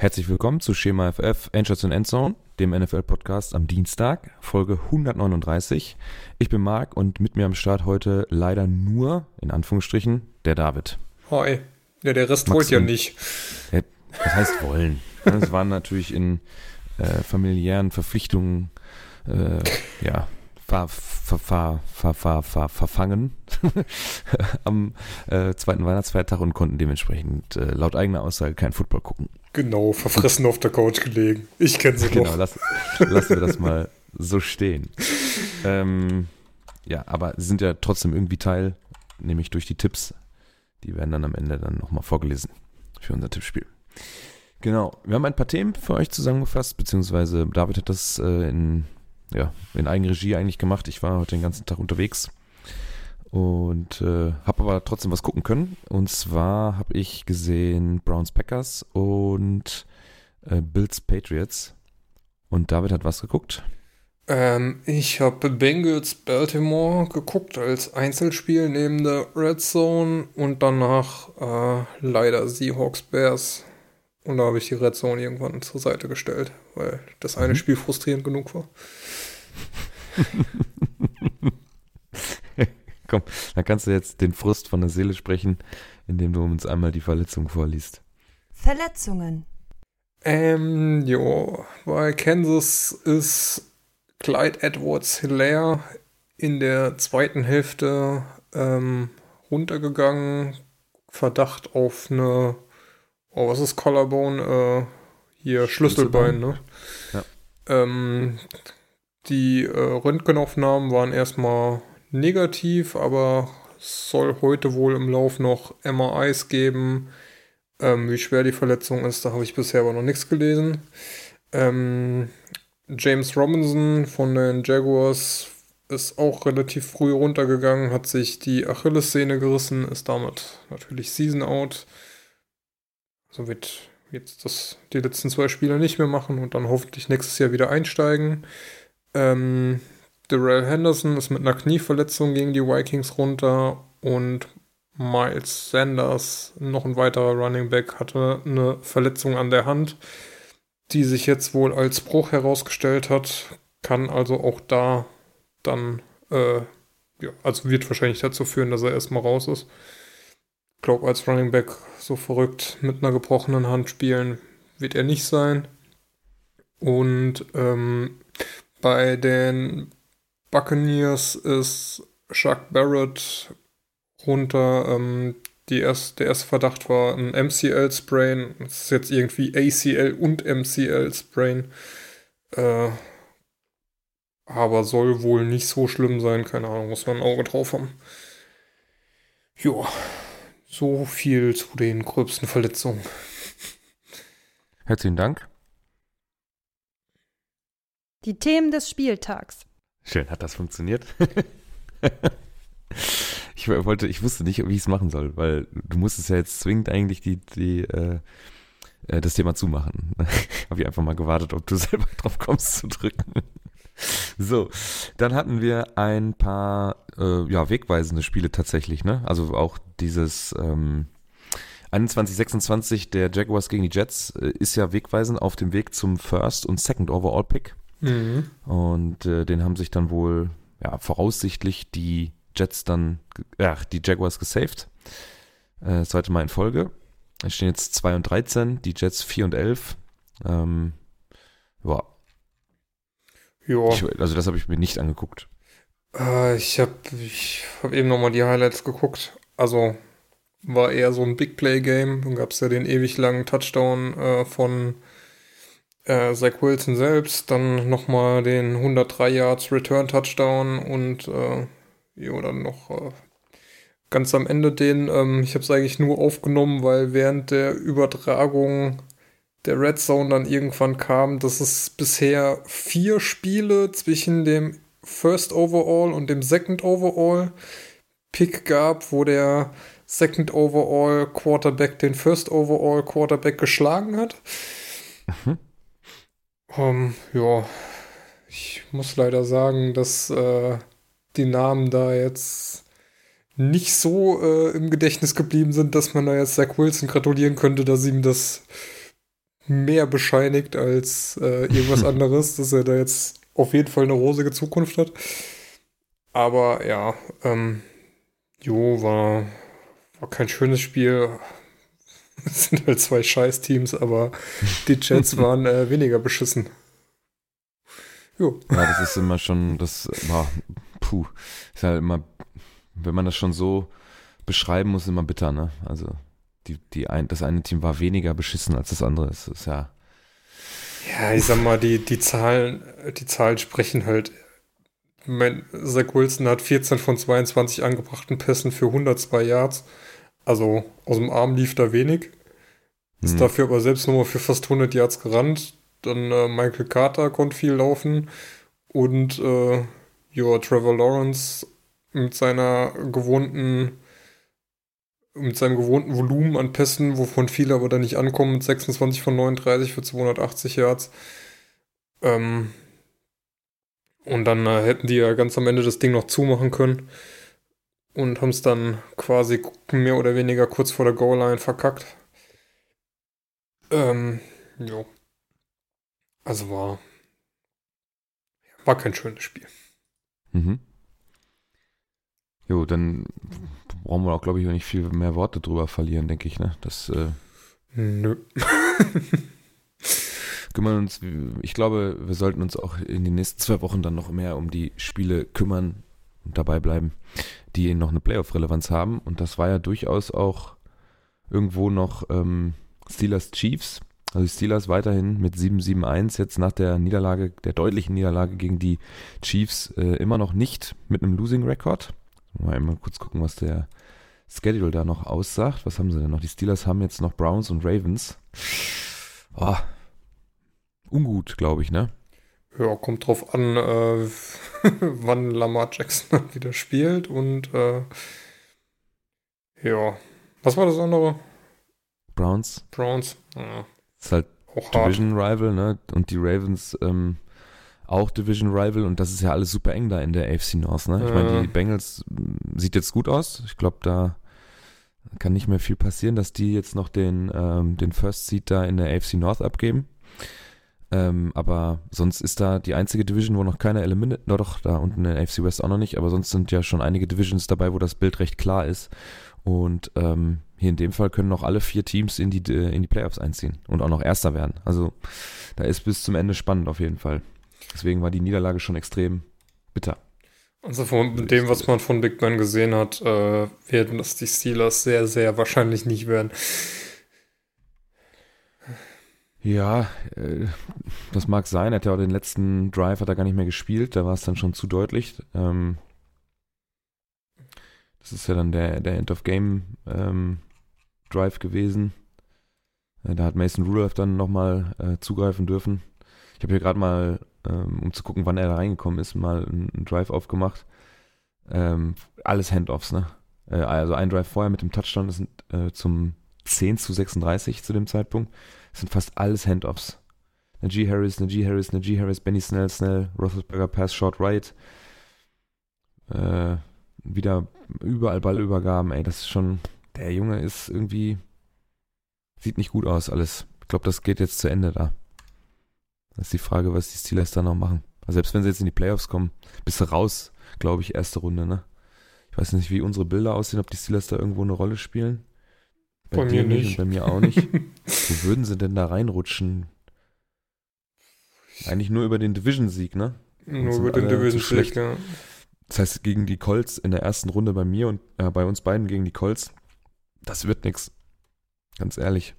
Herzlich willkommen zu Schema FF Endstation Endzone, dem NFL-Podcast am Dienstag, Folge 139. Ich bin Marc und mit mir am Start heute leider nur, in Anführungsstrichen, der David. Hi. Ja, der Rest wollte ja nicht. Ja, das heißt wollen. Es waren natürlich in äh, familiären Verpflichtungen, äh, ja, ver, ver, ver, ver, ver, ver, verfangen am äh, zweiten Weihnachtsfeiertag und konnten dementsprechend äh, laut eigener Aussage kein Football gucken. Genau, verfressen auf der Couch gelegen. Ich kenne sie genau, Lass, lassen wir das mal so stehen. Ähm, ja, aber sie sind ja trotzdem irgendwie Teil, nämlich durch die Tipps. Die werden dann am Ende dann nochmal vorgelesen für unser Tippspiel. Genau, wir haben ein paar Themen für euch zusammengefasst, beziehungsweise David hat das äh, in, ja, in Eigenregie eigentlich gemacht. Ich war heute den ganzen Tag unterwegs und äh, habe aber trotzdem was gucken können. Und zwar habe ich gesehen Browns Packers und äh, Bills Patriots. Und David hat was geguckt? Ähm, ich habe Bengals Baltimore geguckt als Einzelspiel neben der Red Zone und danach äh, leider Seahawks Bears. Und da habe ich die Red Zone irgendwann zur Seite gestellt, weil das eine mhm. Spiel frustrierend genug war. Komm, dann kannst du jetzt den Frust von der Seele sprechen, indem du uns einmal die Verletzung vorliest. Verletzungen. Ähm, jo, bei Kansas ist Clyde Edwards Hilaire in der zweiten Hälfte ähm, runtergegangen. Verdacht auf eine, oh, was ist Collarbone? Äh, hier Schlüsselbein, ne? Ja. Ähm, die äh, Röntgenaufnahmen waren erstmal negativ, aber es soll heute wohl im Lauf noch MRIs geben. Ähm, wie schwer die Verletzung ist, da habe ich bisher aber noch nichts gelesen. Ähm, James Robinson von den Jaguars ist auch relativ früh runtergegangen, hat sich die Achillessehne gerissen, ist damit natürlich Season out. Also wird jetzt das, die letzten zwei Spiele nicht mehr machen und dann hoffentlich nächstes Jahr wieder einsteigen. Ähm, Darrell Henderson ist mit einer Knieverletzung gegen die Vikings runter und Miles Sanders, noch ein weiterer Running Back, hatte eine Verletzung an der Hand, die sich jetzt wohl als Bruch herausgestellt hat. Kann also auch da dann, äh, ja, also wird wahrscheinlich dazu führen, dass er erstmal raus ist. Ich glaube, als Running Back so verrückt mit einer gebrochenen Hand spielen wird er nicht sein. Und ähm, bei den Buccaneers ist Chuck Barrett runter. Ähm, die erst, der erste Verdacht war ein MCL-Sprain. Es ist jetzt irgendwie ACL und MCL-Sprain. Äh, aber soll wohl nicht so schlimm sein. Keine Ahnung, muss man ein Auge drauf haben. Ja, so viel zu den gröbsten Verletzungen. Herzlichen Dank. Die Themen des Spieltags. Schön, hat das funktioniert? ich wollte, ich wusste nicht, wie ich es machen soll, weil du musstest ja jetzt zwingend eigentlich die, die, äh, äh das Thema zumachen. Habe ich einfach mal gewartet, ob du selber drauf kommst zu drücken. so, dann hatten wir ein paar äh, ja, wegweisende Spiele tatsächlich, ne? Also auch dieses ähm, 21-26 der Jaguars gegen die Jets äh, ist ja wegweisend auf dem Weg zum First und Second Overall Pick. Mhm. Und äh, den haben sich dann wohl, ja, voraussichtlich die Jets dann, ja, die Jaguars gesaved. Äh, das zweite Mal in Folge. Es stehen jetzt 2 und 13, die Jets 4 und 11. Ähm, ja. Ja. Ich, also das habe ich mir nicht angeguckt. Äh, ich habe ich hab eben nochmal die Highlights geguckt. Also war eher so ein Big Play Game. Dann gab es ja den ewig langen Touchdown äh, von äh, Zach Wilson selbst, dann nochmal den 103 Yards Return Touchdown und äh, jo, dann noch äh, ganz am Ende den, ähm, ich habe es eigentlich nur aufgenommen, weil während der Übertragung der Red Zone dann irgendwann kam, dass es bisher vier Spiele zwischen dem First Overall und dem Second Overall Pick gab, wo der Second Overall Quarterback den First Overall Quarterback geschlagen hat. Mhm. Um, ähm, ja, ich muss leider sagen, dass äh, die Namen da jetzt nicht so äh, im Gedächtnis geblieben sind, dass man da jetzt Zach Wilson gratulieren könnte, dass ihm das mehr bescheinigt als äh, irgendwas anderes, dass er da jetzt auf jeden Fall eine rosige Zukunft hat. Aber ja, ähm, Jo, war, war kein schönes Spiel. Es sind halt zwei Scheiß-Teams, aber die Jets waren äh, weniger beschissen. Jo. Ja, das ist immer schon, das war, puh, ist halt immer, wenn man das schon so beschreiben muss, immer bitter, ne? Also die, die ein, das eine Team war weniger beschissen als das andere. Das ist ja. Ja, ich sag mal, die, die Zahlen, die Zahlen sprechen halt mein, Zach Wilson hat 14 von 22 angebrachten Pässen für 102 Yards. Also aus dem Arm lief da wenig. Ist hm. dafür aber selbst nochmal für fast 100 Yards gerannt. Dann äh, Michael Carter konnte viel laufen. Und äh, ja, Trevor Lawrence mit seiner gewohnten mit seinem gewohnten Volumen an Pässen, wovon viele aber dann nicht ankommen, mit 26 von 39 für 280 Yards. Ähm, und dann äh, hätten die ja ganz am Ende das Ding noch zumachen können. Und haben es dann quasi mehr oder weniger kurz vor der Goal-Line verkackt. Ähm, jo. Also war, war kein schönes Spiel. Mhm. Jo, dann brauchen wir auch, glaube ich, nicht viel mehr Worte drüber verlieren, denke ich, ne? Das, äh Nö. kümmern uns, ich glaube, wir sollten uns auch in den nächsten zwei Wochen dann noch mehr um die Spiele kümmern und dabei bleiben, die noch eine Playoff-Relevanz haben. Und das war ja durchaus auch irgendwo noch ähm, Steelers Chiefs. Also die Steelers weiterhin mit 7-7-1, jetzt nach der Niederlage, der deutlichen Niederlage gegen die Chiefs, äh, immer noch nicht mit einem Losing-Record. Mal einmal kurz gucken, was der Schedule da noch aussagt. Was haben sie denn noch? Die Steelers haben jetzt noch Browns und Ravens. Oh, ungut, glaube ich, ne? Ja, kommt drauf an, äh, wann Lamar Jackson wieder spielt und äh, ja. Was war das andere? Browns. Browns, ja. Ist halt auch Division hart. Rival, ne? Und die Ravens ähm, auch Division Rival und das ist ja alles super eng da in der AFC North, ne? Ich meine, die Bengals mm, sieht jetzt gut aus. Ich glaube, da kann nicht mehr viel passieren, dass die jetzt noch den, ähm, den First Seed da in der AFC North abgeben. Ähm, aber sonst ist da die einzige Division, wo noch keiner eliminiert, no, doch, da unten in AFC West auch noch nicht, aber sonst sind ja schon einige Divisions dabei, wo das Bild recht klar ist. Und ähm, hier in dem Fall können noch alle vier Teams in die, in die Playoffs einziehen und auch noch Erster werden. Also da ist bis zum Ende spannend auf jeden Fall. Deswegen war die Niederlage schon extrem bitter. Also von dem, was man von Big Ben gesehen hat, äh, werden das die Steelers sehr, sehr wahrscheinlich nicht werden. Ja, äh, das mag sein. Er hat ja auch den letzten Drive hat er gar nicht mehr gespielt. Da war es dann schon zu deutlich. Ähm, das ist ja dann der, der End of Game ähm, Drive gewesen. Äh, da hat Mason Rudolph dann nochmal äh, zugreifen dürfen. Ich habe hier gerade mal, ähm, um zu gucken, wann er da reingekommen ist, mal einen Drive aufgemacht. Ähm, alles Handoffs, ne? Äh, also ein Drive vorher mit dem Touchdown, das sind äh, zum 10 zu 36 zu dem Zeitpunkt. Sind fast alles Handoffs. Najee Harris, Najee Harris, Najee Harris, Benny Snell, Snell, Roethlisberger Pass, Short Right. Äh, wieder überall Ballübergaben, ey, das ist schon, der Junge ist irgendwie, sieht nicht gut aus alles. Ich glaube, das geht jetzt zu Ende da. Das ist die Frage, was die Steelers da noch machen. Also selbst wenn sie jetzt in die Playoffs kommen, bist du raus, glaube ich, erste Runde, ne? Ich weiß nicht, wie unsere Bilder aussehen, ob die Steelers da irgendwo eine Rolle spielen. Bei, bei mir nicht. Bei mir auch nicht. Wo würden sie denn da reinrutschen? Eigentlich nur über den Division-Sieg, ne? Nur über den Division-Sieg, ja. Das heißt, gegen die Colts in der ersten Runde bei mir und äh, bei uns beiden gegen die Colts, das wird nix. Ganz ehrlich.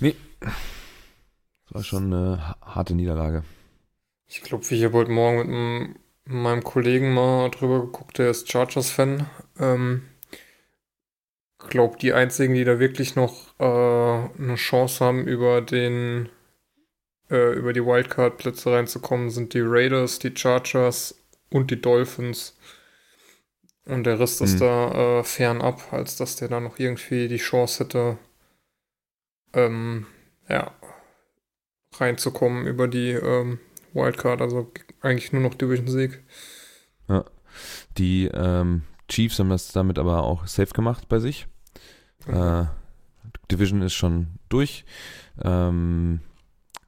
Nee. Das war schon eine harte Niederlage. Ich ich habe heute Morgen mit meinem Kollegen mal drüber geguckt, der ist Chargers-Fan. Ähm, glaube, die einzigen, die da wirklich noch äh, eine Chance haben, über den äh, über die Wildcard-Plätze reinzukommen, sind die Raiders, die Chargers und die Dolphins. Und der Rest mhm. ist da äh, fernab, als dass der da noch irgendwie die Chance hätte, ähm, ja, reinzukommen über die ähm, Wildcard. Also eigentlich nur noch Division-Sieg. Ja. Die ähm, Chiefs haben das damit aber auch safe gemacht bei sich. Mhm. Äh, Division ist schon durch. Ähm,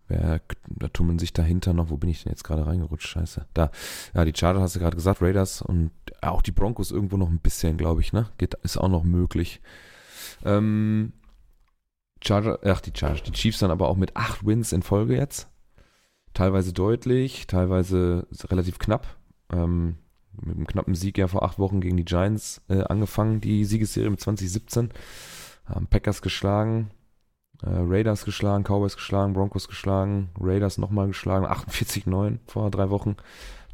wer, da tummeln sich dahinter noch. Wo bin ich denn jetzt gerade reingerutscht? Scheiße. Da. Ja, die Chargers hast du gerade gesagt, Raiders und auch die Broncos irgendwo noch ein bisschen, glaube ich, ne? Geht, ist auch noch möglich. Ähm, Charger, ach, die Chargers, die Chiefs dann aber auch mit acht Wins in Folge jetzt. Teilweise deutlich, teilweise relativ knapp. Ähm, mit einem knappen Sieg ja vor acht Wochen gegen die Giants äh, angefangen, die Siegesserie mit 2017. Haben Packers geschlagen, äh, Raiders geschlagen, Cowboys geschlagen, Broncos geschlagen, Raiders nochmal geschlagen, 48-9 vor drei Wochen.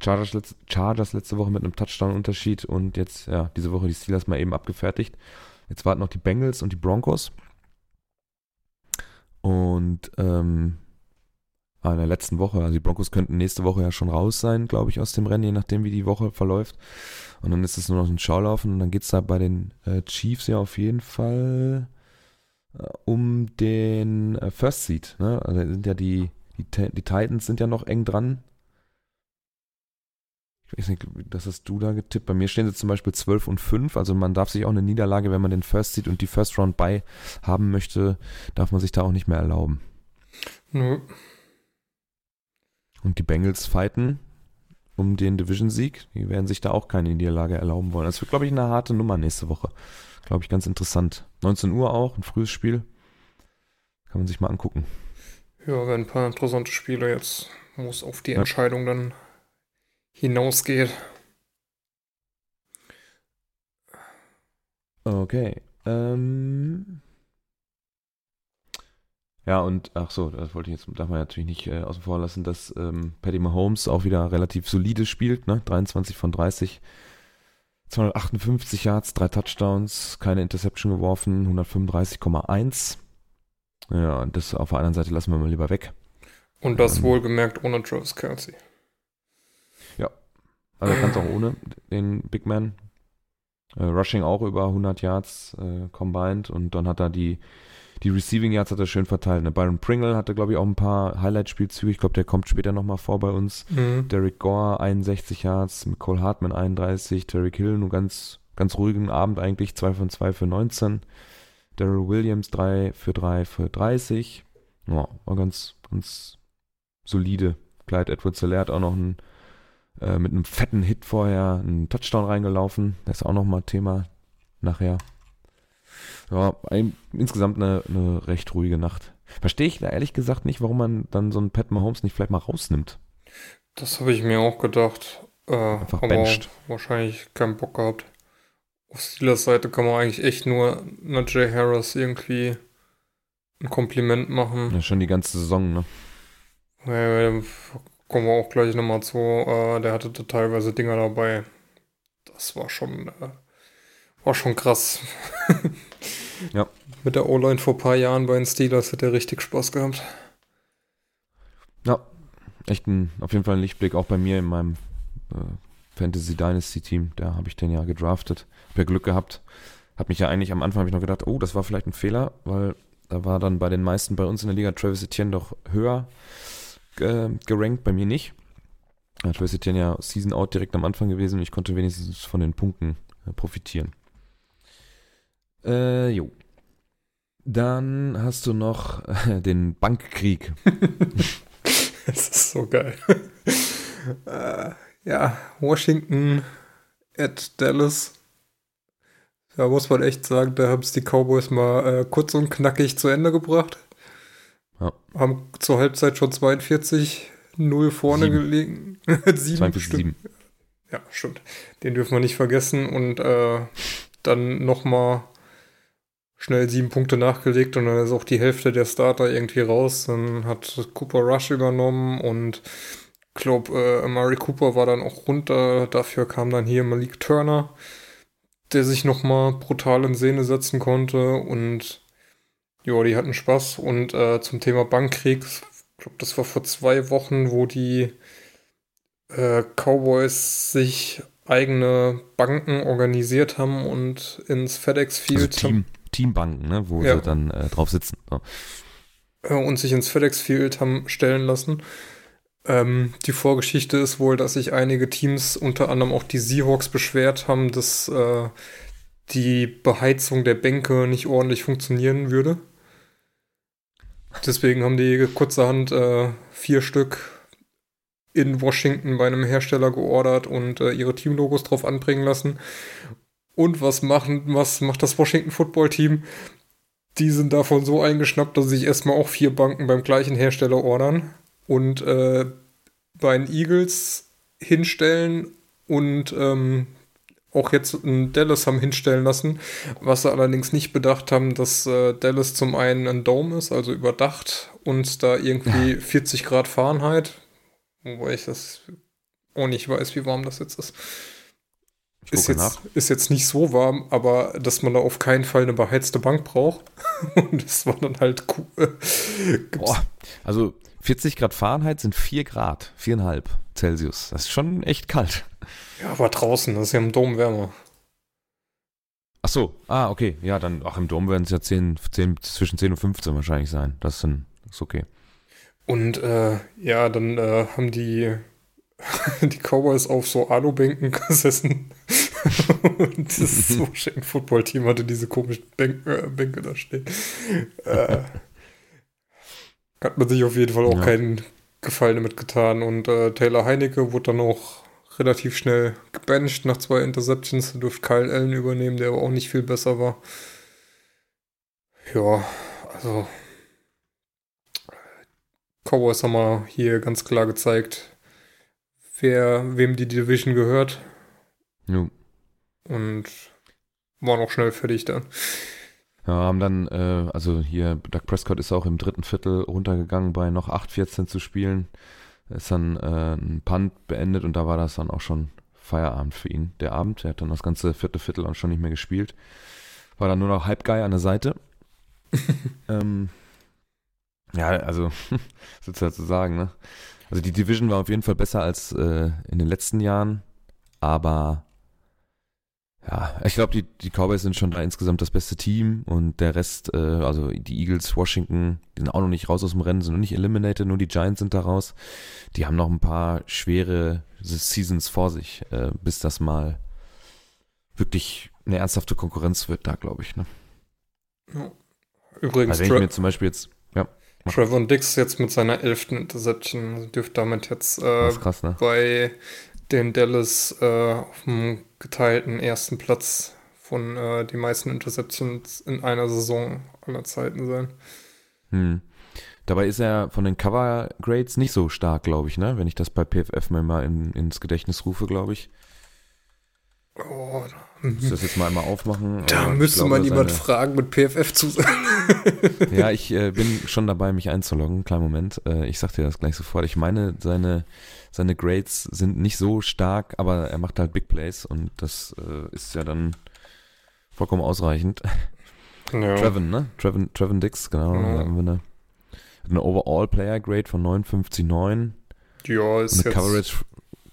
Chargers, letz Chargers letzte Woche mit einem Touchdown-Unterschied und jetzt, ja, diese Woche die Steelers mal eben abgefertigt. Jetzt warten noch die Bengals und die Broncos. Und ähm, in der letzten Woche. Also die Broncos könnten nächste Woche ja schon raus sein, glaube ich, aus dem Rennen, je nachdem, wie die Woche verläuft. Und dann ist es nur noch ein Schaulaufen und dann geht es da bei den äh, Chiefs ja auf jeden Fall äh, um den äh, First Seed. Ne? Also sind ja die, die, die Titans sind ja noch eng dran. Ich weiß nicht, das hast du da getippt. Bei mir stehen sie zum Beispiel 12 und 5. Also man darf sich auch eine Niederlage, wenn man den First Seed und die First Round bei haben möchte, darf man sich da auch nicht mehr erlauben. Nö. Und die Bengals fighten um den Division-Sieg. Die werden sich da auch keine Niederlage erlauben wollen. Das wird, glaube ich, eine harte Nummer nächste Woche. Glaube ich, ganz interessant. 19 Uhr auch, ein frühes Spiel. Kann man sich mal angucken. Ja, werden ein paar interessante Spiele jetzt, wo es auf die ja. Entscheidung dann hinausgeht. Okay. Ähm, ja, und ach so, das wollte ich jetzt, darf man natürlich nicht äh, außen vor lassen, dass ähm, Paddy Mahomes auch wieder relativ solide spielt, ne? 23 von 30, 258 Yards, drei Touchdowns, keine Interception geworfen, 135,1. Ja, und das auf der anderen Seite lassen wir mal lieber weg. Und das ähm, wohlgemerkt ohne Travis Kelsey. Ja, also kann es auch ohne den Big Man. Äh, Rushing auch über 100 Yards äh, combined und dann hat er die die Receiving Yards hat er schön verteilt. Ne? Byron Pringle hatte, glaube ich, auch ein paar Highlight-Spielzüge. Ich glaube, der kommt später nochmal vor bei uns. Mhm. Derek Gore 61 Yards, Cole Hartman 31, Terry Hill nur ganz, ganz ruhigen Abend eigentlich, 2 von 2 für 19. Daryl Williams 3 für 3 für 30. Ja, war ganz, ganz solide. Clyde Edwards hat auch noch ein, äh, mit einem fetten Hit vorher einen Touchdown reingelaufen. Das ist auch nochmal Thema nachher. Ja, ein, insgesamt eine, eine recht ruhige Nacht. Verstehe ich da ehrlich gesagt nicht, warum man dann so einen Pat Mahomes nicht vielleicht mal rausnimmt. Das habe ich mir auch gedacht. Äh, Einfach aber bencht. wahrscheinlich keinen Bock gehabt. Auf Steelers Seite kann man eigentlich echt nur Najee Harris irgendwie ein Kompliment machen. Ja, schon die ganze Saison, ne? Ja, kommen wir auch gleich nochmal zu. Äh, der hatte da teilweise Dinger dabei. Das war schon äh, war schon krass. ja. Mit der O-Line vor ein paar Jahren bei den Steelers hat er richtig Spaß gehabt. Ja, echt ein, auf jeden Fall ein Lichtblick auch bei mir in meinem äh, Fantasy Dynasty Team. Da habe ich den ja gedraftet. Hab ja Glück gehabt. Hab mich ja eigentlich am Anfang habe ich noch gedacht, oh, das war vielleicht ein Fehler, weil da war dann bei den meisten bei uns in der Liga Travis Etienne doch höher äh, gerankt, bei mir nicht. Travis Etienne ja Season Out direkt am Anfang gewesen und ich konnte wenigstens von den Punkten äh, profitieren. Äh, jo. Dann hast du noch den Bankkrieg. das ist so geil. äh, ja, Washington at Dallas. Da muss man echt sagen, da haben es die Cowboys mal äh, kurz und knackig zu Ende gebracht. Ja. Haben zur Halbzeit schon 42 0 vorne Sieben. gelegen. 7 42, 7. Ja, stimmt. Den dürfen wir nicht vergessen. Und äh, dann nochmal schnell sieben Punkte nachgelegt und dann ist auch die Hälfte der Starter irgendwie raus. Dann hat Cooper Rush übernommen und ich glaube, äh, Amari Cooper war dann auch runter. Dafür kam dann hier Malik Turner, der sich nochmal brutal in Szene setzen konnte und ja, die hatten Spaß. Und äh, zum Thema Bankkrieg, ich glaube, das war vor zwei Wochen, wo die äh, Cowboys sich eigene Banken organisiert haben und ins FedEx Field also Team, Teambanken, ne, wo ja. sie dann äh, drauf sitzen. Ja. Und sich ins FedEx Field haben stellen lassen. Ähm, die Vorgeschichte ist wohl, dass sich einige Teams, unter anderem auch die Seahawks, beschwert haben, dass äh, die Beheizung der Bänke nicht ordentlich funktionieren würde. Deswegen haben die kurzerhand äh, vier Stück in Washington bei einem Hersteller geordert und äh, ihre Teamlogos drauf anbringen lassen. Und was, machen, was macht das Washington Football Team? Die sind davon so eingeschnappt, dass sich erstmal auch vier Banken beim gleichen Hersteller ordern und äh, bei den Eagles hinstellen und ähm, auch jetzt in Dallas haben hinstellen lassen, was sie allerdings nicht bedacht haben, dass äh, Dallas zum einen ein Dome ist, also überdacht und da irgendwie 40 Grad Fahrenheit, wobei ich das auch nicht weiß, wie warm das jetzt ist. Ist jetzt, ist jetzt nicht so warm, aber dass man da auf keinen Fall eine beheizte Bank braucht. Und das war dann halt cool. Boah, also 40 Grad Fahrenheit sind 4 Grad, 4,5 Celsius. Das ist schon echt kalt. Ja, aber draußen, das ist ja im Dom wärmer. Ach so, ah, okay. Ja, dann, ach, im Dom werden es ja 10, 10, zwischen 10 und 15 wahrscheinlich sein. Das ist, ein, ist okay. Und äh, ja, dann äh, haben die, die Cowboys auf so Alubänken gesessen. und das Washington Football Team hatte diese komischen Bänke, äh, Bänke da stehen. Äh, hat man sich auf jeden Fall auch ja. keinen Gefallen damit getan. Und äh, Taylor Heinecke wurde dann auch relativ schnell gebancht nach zwei Interceptions. Da durfte Kyle Allen übernehmen, der aber auch nicht viel besser war. Ja, also Cowboys haben wir hier ganz klar gezeigt, wer, wem die Division gehört. Ja. Und waren auch schnell fertig dann. Ja, haben dann, äh, also hier, Doug Prescott ist auch im dritten Viertel runtergegangen, bei noch 8-14 zu spielen. Ist dann äh, ein Punt beendet und da war das dann auch schon Feierabend für ihn, der Abend. Er hat dann das ganze vierte Viertel auch schon nicht mehr gespielt. War dann nur noch Halbguy an der Seite. ähm, ja, also, willst du dazu sagen, ne? Also die Division war auf jeden Fall besser als äh, in den letzten Jahren, aber ja, ich glaube, die, die Cowboys sind schon da insgesamt das beste Team und der Rest, äh, also die Eagles, Washington, die sind auch noch nicht raus aus dem Rennen, sind noch nicht eliminated, nur die Giants sind da raus. Die haben noch ein paar schwere Seasons vor sich, äh, bis das mal wirklich eine ernsthafte Konkurrenz wird da, glaube ich. Ne? Übrigens, also wenn ich mir zum Beispiel jetzt, ja. Trevor Dix jetzt mit seiner elften Interception also dürfte damit jetzt äh, krass, ne? bei den Dallas äh, auf dem geteilten ersten Platz von äh, die meisten Interceptions in einer Saison aller Zeiten sein. Hm. Dabei ist er von den Cover Grades nicht so stark, glaube ich, ne? Wenn ich das bei PFF mir mal in, ins Gedächtnis rufe, glaube ich. Oh, da, das jetzt mal einmal aufmachen. Da müsste glaube, man jemand fragen mit PFF zu sein. ja, ich äh, bin schon dabei, mich einzuloggen. Kleinen Moment. Äh, ich sag dir das gleich sofort. Ich meine, seine seine Grades sind nicht so stark, aber er macht halt Big Plays und das äh, ist ja dann vollkommen ausreichend. Ja. Trevin, ne? Trevin, Trevin Dix, genau. Ja. Haben wir eine, eine Overall Player Grade von 59,9. Ja, ist und eine Coverage,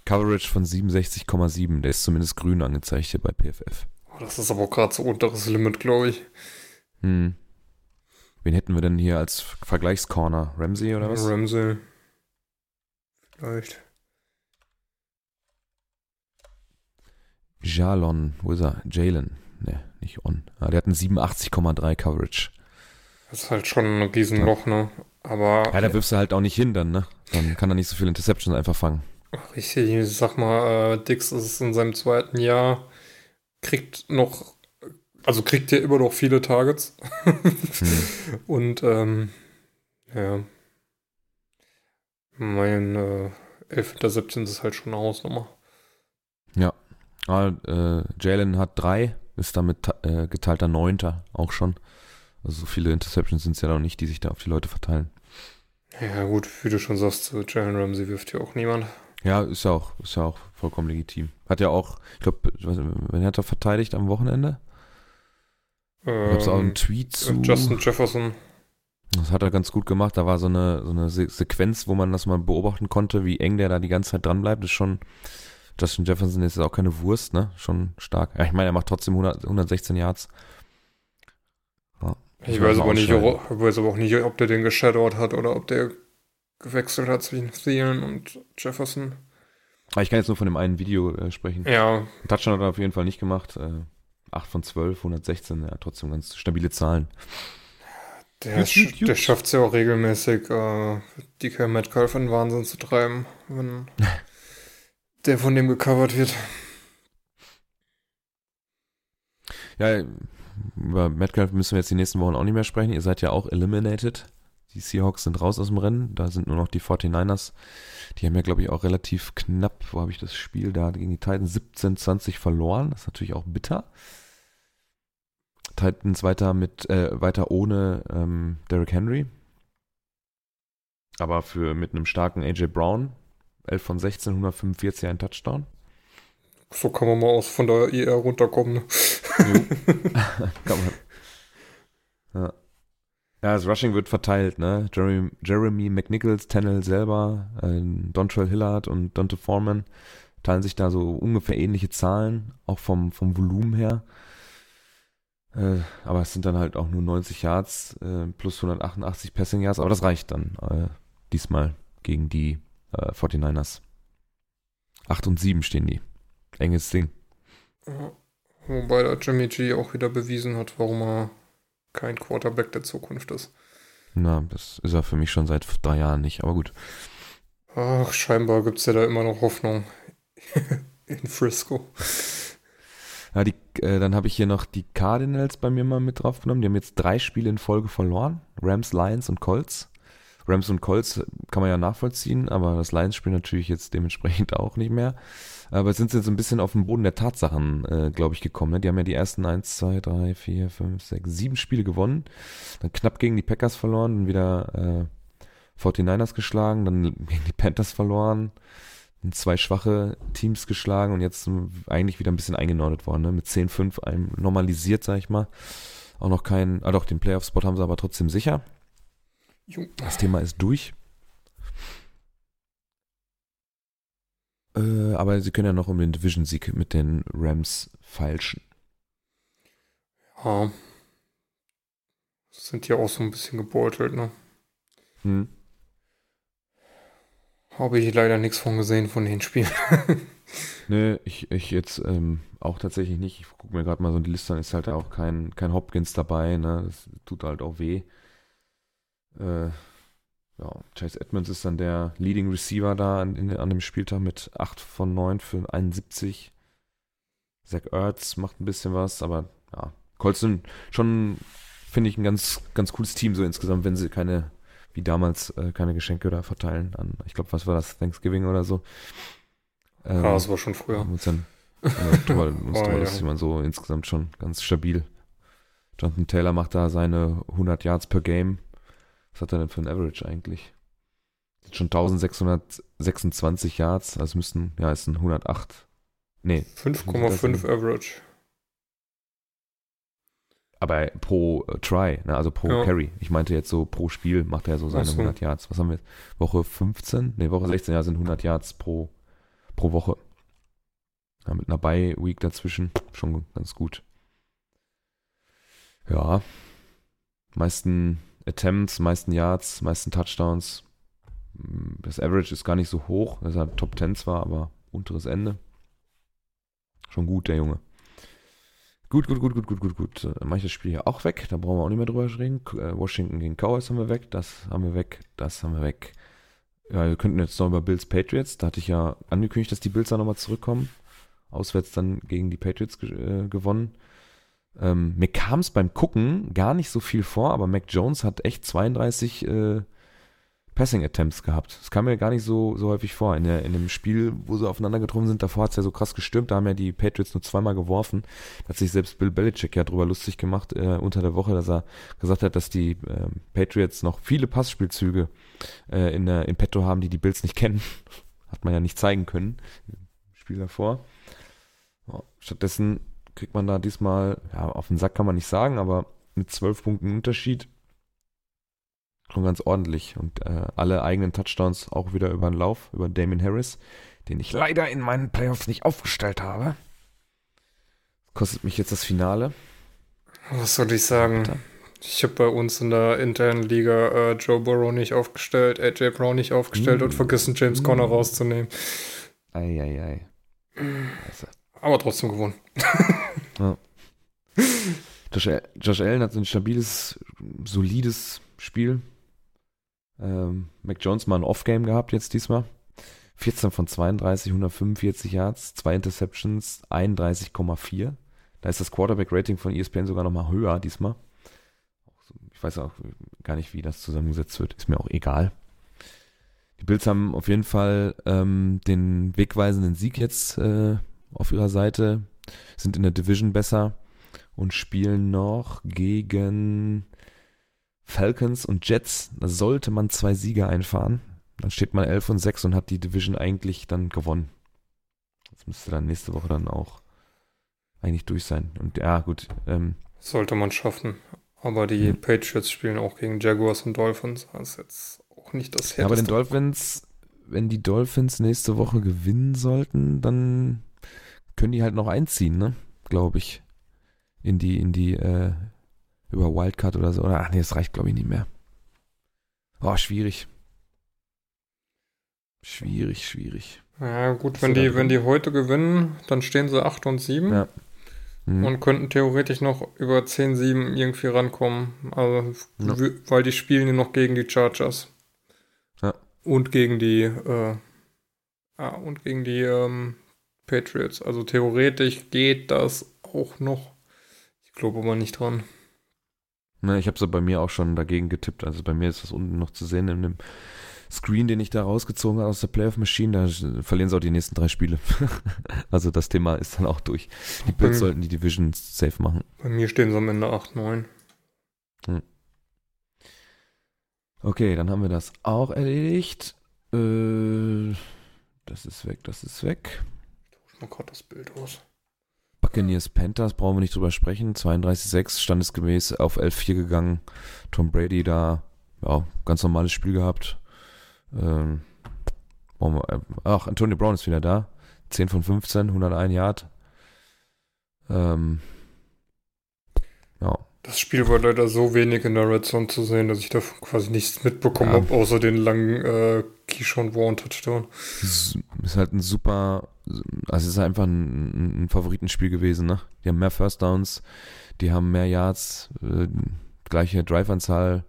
Coverage von 67,7. Der ist zumindest grün angezeigt hier bei PFF. Oh, das ist aber auch gerade so unteres Limit, glaube ich. Hm. Wen hätten wir denn hier als Vergleichscorner? Ramsey oder was? Ramsey. Vielleicht. Jalon, wo ist er? Jalen. Ne, nicht On. Ah, der hat einen 87,3 Coverage. Das ist halt schon ein Riesenloch, ne? Aber. Ja, da wirfst du halt auch nicht hin dann, ne? Dann kann er nicht so viele Interceptions einfach fangen. Richtig, ich sag mal, äh, Dix ist in seinem zweiten Jahr, kriegt noch, also kriegt ja immer noch viele Targets. hm. Und, ähm, ja. Mein äh, 11. 17 ist halt schon eine Hausnummer. Ja, Ah, äh, Jalen hat drei, ist damit äh, geteilter Neunter auch schon. Also so viele Interceptions sind es ja noch nicht, die sich da auf die Leute verteilen. Ja gut, wie du schon sagst, Jalen Ramsey wirft ja auch niemand. Ja, ist ja auch, ist ja auch vollkommen legitim. Hat ja auch, ich glaube, wen hat er verteidigt am Wochenende? Ähm, Gab es auch einen Tweet zu? Justin Jefferson. Das hat er ganz gut gemacht. Da war so eine, so eine Sequenz, wo man das mal beobachten konnte, wie eng der da die ganze Zeit dran bleibt. Ist schon, Justin Jefferson ist auch keine Wurst, ne? Schon stark. Ja, ich meine, er macht trotzdem 100, 116 Yards. Ja, ich weiß aber, nicht, ob, weiß aber auch nicht, ob der den geshadowed hat oder ob der gewechselt hat zwischen Thielen und Jefferson. Aber ich kann jetzt nur von dem einen Video äh, sprechen. Ja. Touchdown hat er auf jeden Fall nicht gemacht. Äh, 8 von 12, 116, ja, trotzdem ganz stabile Zahlen. Der, sch der schafft es ja auch regelmäßig, äh, DK Metcalf in Wahnsinn zu treiben, wenn der von dem gecovert wird. Ja, über Metcalf müssen wir jetzt die nächsten Wochen auch nicht mehr sprechen. Ihr seid ja auch eliminated. Die Seahawks sind raus aus dem Rennen. Da sind nur noch die 49ers. Die haben ja, glaube ich, auch relativ knapp, wo habe ich das Spiel da gegen die Titans 17-20 verloren. Das ist natürlich auch bitter. Titans weiter mit, äh, weiter ohne ähm, Derrick Henry. Aber für mit einem starken AJ Brown. 11 von 16, 145, ein Touchdown. So kann man mal aus von der IR runterkommen. Ne? kann man. Ja. Ja, das Rushing wird verteilt, ne? Jeremy, Jeremy McNichols, Tennell selber, äh, Dontrell Hillard und Dante Foreman teilen sich da so ungefähr ähnliche Zahlen, auch vom, vom Volumen her. Äh, aber es sind dann halt auch nur 90 Yards äh, plus 188 Passing Yards, aber das reicht dann äh, diesmal gegen die äh, 49ers. 8 und 7 stehen die. Enges Ding. Wobei der Jimmy G auch wieder bewiesen hat, warum er kein Quarterback der Zukunft ist. Na, das ist er für mich schon seit drei Jahren nicht, aber gut. Ach, scheinbar gibt es ja da immer noch Hoffnung in Frisco. Ja, die, äh, dann habe ich hier noch die Cardinals bei mir mal mit draufgenommen. Die haben jetzt drei Spiele in Folge verloren. Rams, Lions und Colts. Rams und Colts kann man ja nachvollziehen, aber das Lions-Spiel natürlich jetzt dementsprechend auch nicht mehr. Aber sind sie jetzt ein bisschen auf den Boden der Tatsachen, äh, glaube ich, gekommen. Ne? Die haben ja die ersten 1, 2, 3, 4, 5, 6, 7 Spiele gewonnen. Dann knapp gegen die Packers verloren, dann wieder äh, 49ers geschlagen, dann gegen die Panthers verloren, zwei schwache Teams geschlagen und jetzt eigentlich wieder ein bisschen eingenordet worden. Ne? Mit 10-5 normalisiert, sag ich mal. Auch noch kein, ah doch, den Playoff-Spot haben sie aber trotzdem sicher. Das Thema ist durch. Äh, aber sie können ja noch um den Division-Sieg mit den Rams feilschen. Ja. Sind ja auch so ein bisschen gebeutelt, ne? Hm. Habe ich leider nichts von gesehen von den Spielen. Nö, ich, ich jetzt ähm, auch tatsächlich nicht. Ich gucke mir gerade mal so die Liste an, ist halt auch kein, kein Hopkins dabei, ne? Das tut halt auch weh. Äh, ja, Chase Edmonds ist dann der Leading Receiver da an, in, an dem Spieltag mit 8 von 9 für 71. Zach Ertz macht ein bisschen was, aber ja, Colts sind schon, finde ich, ein ganz, ganz cooles Team so insgesamt, wenn sie keine, wie damals, äh, keine Geschenke da verteilen an, ich glaube, was war das, Thanksgiving oder so. Ähm, ah, das war schon früher. Uns dann, äh, drüber, uns oh, ja. man so insgesamt schon ganz stabil. Jonathan Taylor macht da seine 100 Yards per Game was hat er denn für ein Average eigentlich? Schon 1626 Yards, also müssten, ja, ist ein 108. Nee. 5,5 Average. Aber pro äh, Try, ne, also pro ja. Carry. Ich meinte jetzt so pro Spiel macht er so seine so. 100 Yards. Was haben wir jetzt? Woche 15? Ne, Woche 16, ja, sind 100 Yards pro, pro Woche. Ja, mit einer Bye-Week dazwischen schon ganz gut. Ja. Meisten Attempts, meisten Yards, meisten Touchdowns. Das Average ist gar nicht so hoch, dass er Top 10 zwar, aber unteres Ende. Schon gut, der Junge. Gut, gut, gut, gut, gut, gut, gut. Dann mache ich das Spiel hier auch weg. Da brauchen wir auch nicht mehr drüber reden. Äh, Washington gegen Cowboys haben wir weg. Das haben wir weg. Das haben wir weg. Ja, wir könnten jetzt noch über Bills Patriots. Da hatte ich ja angekündigt, dass die Bills da nochmal zurückkommen. Auswärts dann gegen die Patriots äh, gewonnen. Ähm, mir kam es beim Gucken gar nicht so viel vor, aber Mac Jones hat echt 32 äh, Passing Attempts gehabt. Das kam mir gar nicht so, so häufig vor. In, der, in dem Spiel, wo sie aufeinander getroffen sind, davor hat es ja so krass gestürmt. Da haben ja die Patriots nur zweimal geworfen. Da hat sich selbst Bill Belichick ja drüber lustig gemacht äh, unter der Woche, dass er gesagt hat, dass die äh, Patriots noch viele Passspielzüge äh, in, der, in petto haben, die die Bills nicht kennen. hat man ja nicht zeigen können im Spiel davor. Ja, stattdessen kriegt man da diesmal, ja, auf den Sack kann man nicht sagen, aber mit zwölf Punkten Unterschied schon ganz ordentlich. Und äh, alle eigenen Touchdowns auch wieder über den Lauf, über Damien Harris, den ich leider in meinen Playoffs nicht aufgestellt habe. Kostet mich jetzt das Finale. Was soll ich sagen? Ich habe bei uns in der internen Liga äh, Joe Burrow nicht aufgestellt, AJ Brown nicht aufgestellt mm. und vergessen James mm. Conner rauszunehmen. Eieiei. Aber trotzdem gewonnen. ja. Josh, Josh Allen hat ein stabiles, solides Spiel. Ähm, Mac Jones mal ein Off-Game gehabt jetzt diesmal. 14 von 32, 145 Yards, zwei Interceptions, 31,4. Da ist das Quarterback-Rating von ESPN sogar nochmal höher diesmal. Ich weiß auch gar nicht, wie das zusammengesetzt wird. Ist mir auch egal. Die Bills haben auf jeden Fall ähm, den wegweisenden Sieg jetzt äh, auf ihrer Seite, sind in der Division besser und spielen noch gegen Falcons und Jets. Da sollte man zwei Siege einfahren. Dann steht man 11 und 6 und hat die Division eigentlich dann gewonnen. Das müsste dann nächste Woche dann auch eigentlich durch sein. Und ja, gut. Ähm, sollte man schaffen. Aber die mhm. Patriots spielen auch gegen Jaguars und Dolphins. Das ist jetzt auch nicht das ja, Aber den Dolphins, wenn die Dolphins nächste Woche gewinnen sollten, dann können die halt noch einziehen, ne? Glaube ich. In die, in die, äh, über Wildcard oder so. Oder, ach nee, das reicht, glaube ich, nicht mehr. Oh, schwierig. Schwierig, schwierig. Ja, gut, wenn die, wenn die heute gewinnen, dann stehen sie 8 und 7. Ja. Mhm. Und könnten theoretisch noch über 10-7 irgendwie rankommen. Also, ja. weil die spielen ja noch gegen die Chargers. Ja. Und gegen die, äh, ah, und gegen die ähm, Patriots. Also theoretisch geht das auch noch. Ich glaube aber nicht dran. Ne, ich habe so bei mir auch schon dagegen getippt. Also bei mir ist das unten noch zu sehen in dem Screen, den ich da rausgezogen habe aus der Playoff Machine. Da verlieren sie auch die nächsten drei Spiele. also das Thema ist dann auch durch. Die Bills sollten die Division safe machen. Bei mir stehen sie am Ende 8, 9. Hm. Okay, dann haben wir das auch erledigt. Äh, das ist weg, das ist weg. Ich tausche mal gerade das Bild aus. Buccaneers Panthers brauchen wir nicht drüber sprechen. 32-6 standesgemäß auf 11-4 gegangen. Tom Brady da, ja, ganz normales Spiel gehabt. Ähm, wir, ach, Antonio Brown ist wieder da. 10 von 15, 101 Yard. Ähm. Das Spiel war leider so wenig in der Red Zone zu sehen, dass ich da quasi nichts mitbekommen ja. habe, außer den langen äh, Keyshawn Warren Touchdown. Ist halt ein super, also es ist einfach ein, ein Favoritenspiel gewesen, ne? Die haben mehr First Downs, die haben mehr Yards, äh, gleiche Drive-Anzahl,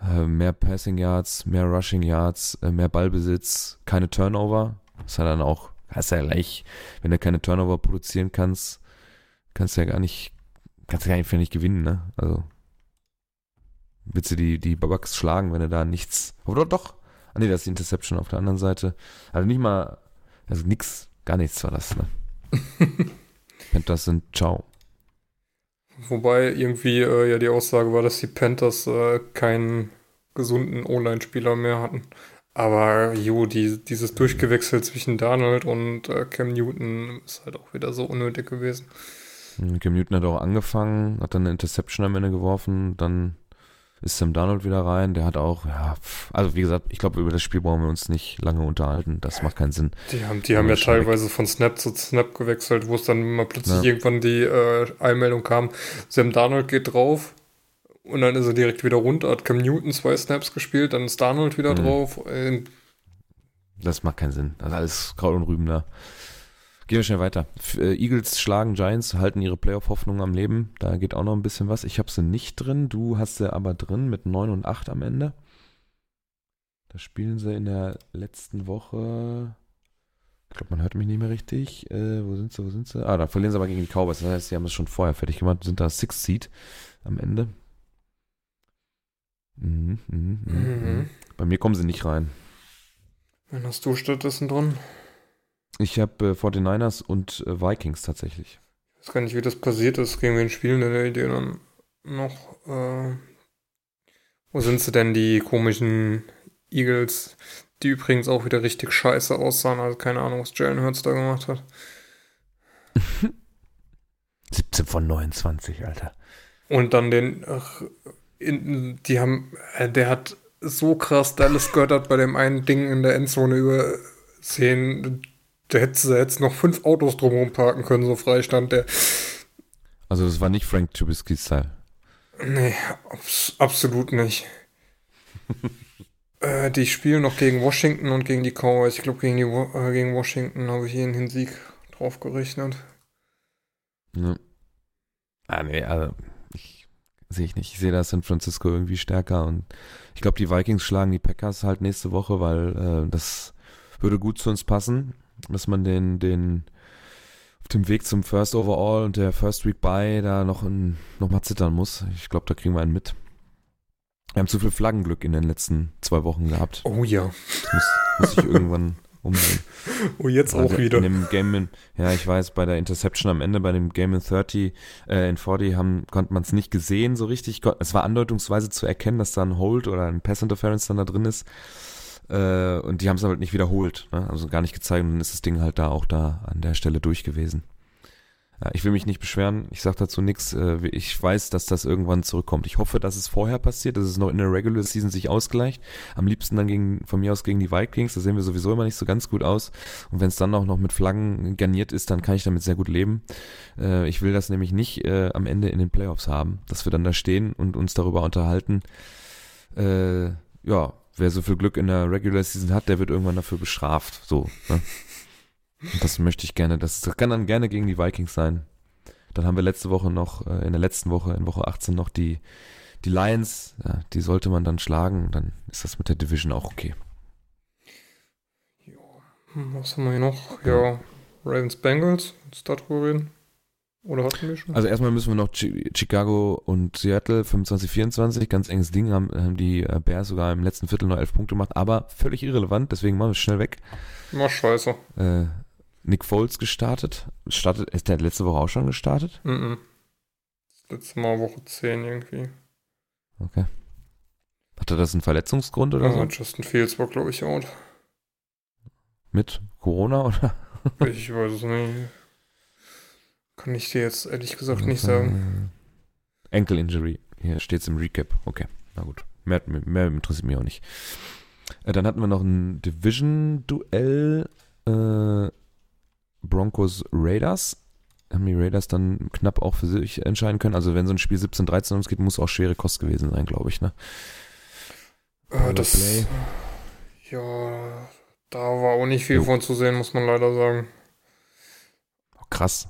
äh, mehr Passing Yards, mehr Rushing Yards, äh, mehr Ballbesitz, keine Turnover. Das ist ja dann auch, hast ja gleich, wenn du keine Turnover produzieren kannst, kannst du ja gar nicht kannst du gar nicht, nicht gewinnen, ne? Also, willst du die, die Bucks schlagen, wenn du da nichts, oder doch, ah nee, das ist die Interception auf der anderen Seite. Also nicht mal, also nix, gar nichts war das, ne? Panthers sind ciao. Wobei irgendwie äh, ja die Aussage war, dass die Panthers äh, keinen gesunden O-Line-Spieler mehr hatten. Aber jo, die, dieses Durchgewechsel zwischen Donald und äh, Cam Newton ist halt auch wieder so unnötig gewesen. Cam Newton hat auch angefangen, hat dann eine Interception am Ende geworfen, dann ist Sam Donald wieder rein, der hat auch, ja, also wie gesagt, ich glaube, über das Spiel brauchen wir uns nicht lange unterhalten, das macht keinen Sinn. Die haben, die haben ja teilweise weg. von Snap zu Snap gewechselt, wo es dann mal plötzlich ja. irgendwann die äh, Einmeldung kam, Sam Donald geht drauf und dann ist er direkt wieder runter, hat Cam Newton zwei Snaps gespielt, dann ist Donald wieder mhm. drauf. Äh, das macht keinen Sinn, das ist alles Kraut und Rüben da. Gehen wir schnell weiter. Äh, Eagles schlagen Giants, halten ihre Playoff-Hoffnung am Leben. Da geht auch noch ein bisschen was. Ich habe sie nicht drin. Du hast sie aber drin mit 9 und 8 am Ende. Da spielen sie in der letzten Woche. Ich glaube, man hört mich nicht mehr richtig. Äh, wo sind sie? Wo sind sie? Ah, da verlieren sie aber gegen die Cowboys. Das heißt, sie haben es schon vorher fertig gemacht. Sind da Six Seed am Ende. Mhm, mh, mh, mhm. mhm. Bei mir kommen sie nicht rein. Wen hast du stattdessen drin? Ich habe äh, 49ers und äh, Vikings tatsächlich. Ich weiß gar nicht, wie das passiert ist. Gegen wen spielen denn die dann noch? Äh, wo sind sie denn, die komischen Eagles, die übrigens auch wieder richtig scheiße aussahen? Also keine Ahnung, was Jalen Hurts da gemacht hat. 17 von 29, Alter. Und dann den, ach, in, die haben, äh, der hat so krass Dallas Goddard bei dem einen Ding in der Endzone übersehen da hättest du jetzt noch fünf Autos drumherum parken können, so frei stand der. Also das war nicht Frank Trubisky-Style. Nee, abs absolut nicht. äh, die spielen noch gegen Washington und gegen die Cowboys. Ich glaube, gegen, äh, gegen Washington habe ich ihnen den Sieg drauf gerechnet. Ja. Ah, nee, also sehe ich nicht. Ich sehe da San Francisco irgendwie stärker und ich glaube, die Vikings schlagen die Packers halt nächste Woche, weil äh, das würde gut zu uns passen, dass man den, den auf dem Weg zum First Overall und der First Week Bye da noch, in, noch mal zittern muss. Ich glaube, da kriegen wir einen mit. Wir haben zu viel Flaggenglück in den letzten zwei Wochen gehabt. Oh ja. Das muss, muss ich irgendwann umgehen. Oh, jetzt Also auch wieder. In dem Game in, ja, ich weiß, bei der Interception am Ende, bei dem Game in 30, äh, in 40 haben, konnte man es nicht gesehen so richtig. Es war andeutungsweise zu erkennen, dass da ein Hold oder ein Pass Interference dann da drin ist. Äh, und die haben es aber halt nicht wiederholt, ne? also gar nicht gezeigt und dann ist das Ding halt da auch da an der Stelle durch gewesen. Ja, ich will mich nicht beschweren, ich sag dazu nichts. Äh, ich weiß, dass das irgendwann zurückkommt. Ich hoffe, dass es vorher passiert, dass es noch in der Regular Season sich ausgleicht. Am liebsten dann gegen, von mir aus gegen die Vikings. Da sehen wir sowieso immer nicht so ganz gut aus. Und wenn es dann auch noch mit Flaggen garniert ist, dann kann ich damit sehr gut leben. Äh, ich will das nämlich nicht äh, am Ende in den Playoffs haben, dass wir dann da stehen und uns darüber unterhalten. Äh, ja, wer so viel Glück in der Regular Season hat, der wird irgendwann dafür bestraft. So, ne? Und das möchte ich gerne. Das kann dann gerne gegen die Vikings sein. Dann haben wir letzte Woche noch, äh, in der letzten Woche, in Woche 18 noch die, die Lions. Ja, die sollte man dann schlagen. Dann ist das mit der Division auch okay. Hm, Was haben wir hier noch? Ja, Ravens Bengals. Du darüber reden? Oder hatten wir schon? Also erstmal müssen wir noch Chi Chicago und Seattle 25-24, ganz enges Ding, haben, haben die äh, Bears sogar im letzten Viertel noch elf Punkte gemacht, aber völlig irrelevant, deswegen machen wir es schnell weg. Mach scheiße. Äh, Nick Foles gestartet. Startet, ist der letzte Woche auch schon gestartet? Mhm. Das letzte Mal Woche 10 irgendwie. Okay. Hatte das einen Verletzungsgrund oder Ja, so? Justin Fields war, glaube ich, out. Mit Corona oder? Ich weiß es nicht. Kann ich dir jetzt ehrlich gesagt nicht sagen. Äh, Ankle Injury. Hier steht's im Recap. Okay, na gut. Mehr, mehr interessiert mich auch nicht. Äh, dann hatten wir noch ein Division-Duell. Äh, Broncos Raiders. Haben die Raiders dann knapp auch für sich entscheiden können. Also wenn so ein Spiel 17-13 ums geht, muss auch schwere Kost gewesen sein, glaube ich. Ne? Äh, das, Play. ja, da war auch nicht viel Jo. von zu sehen, muss man leider sagen. Oh, krass.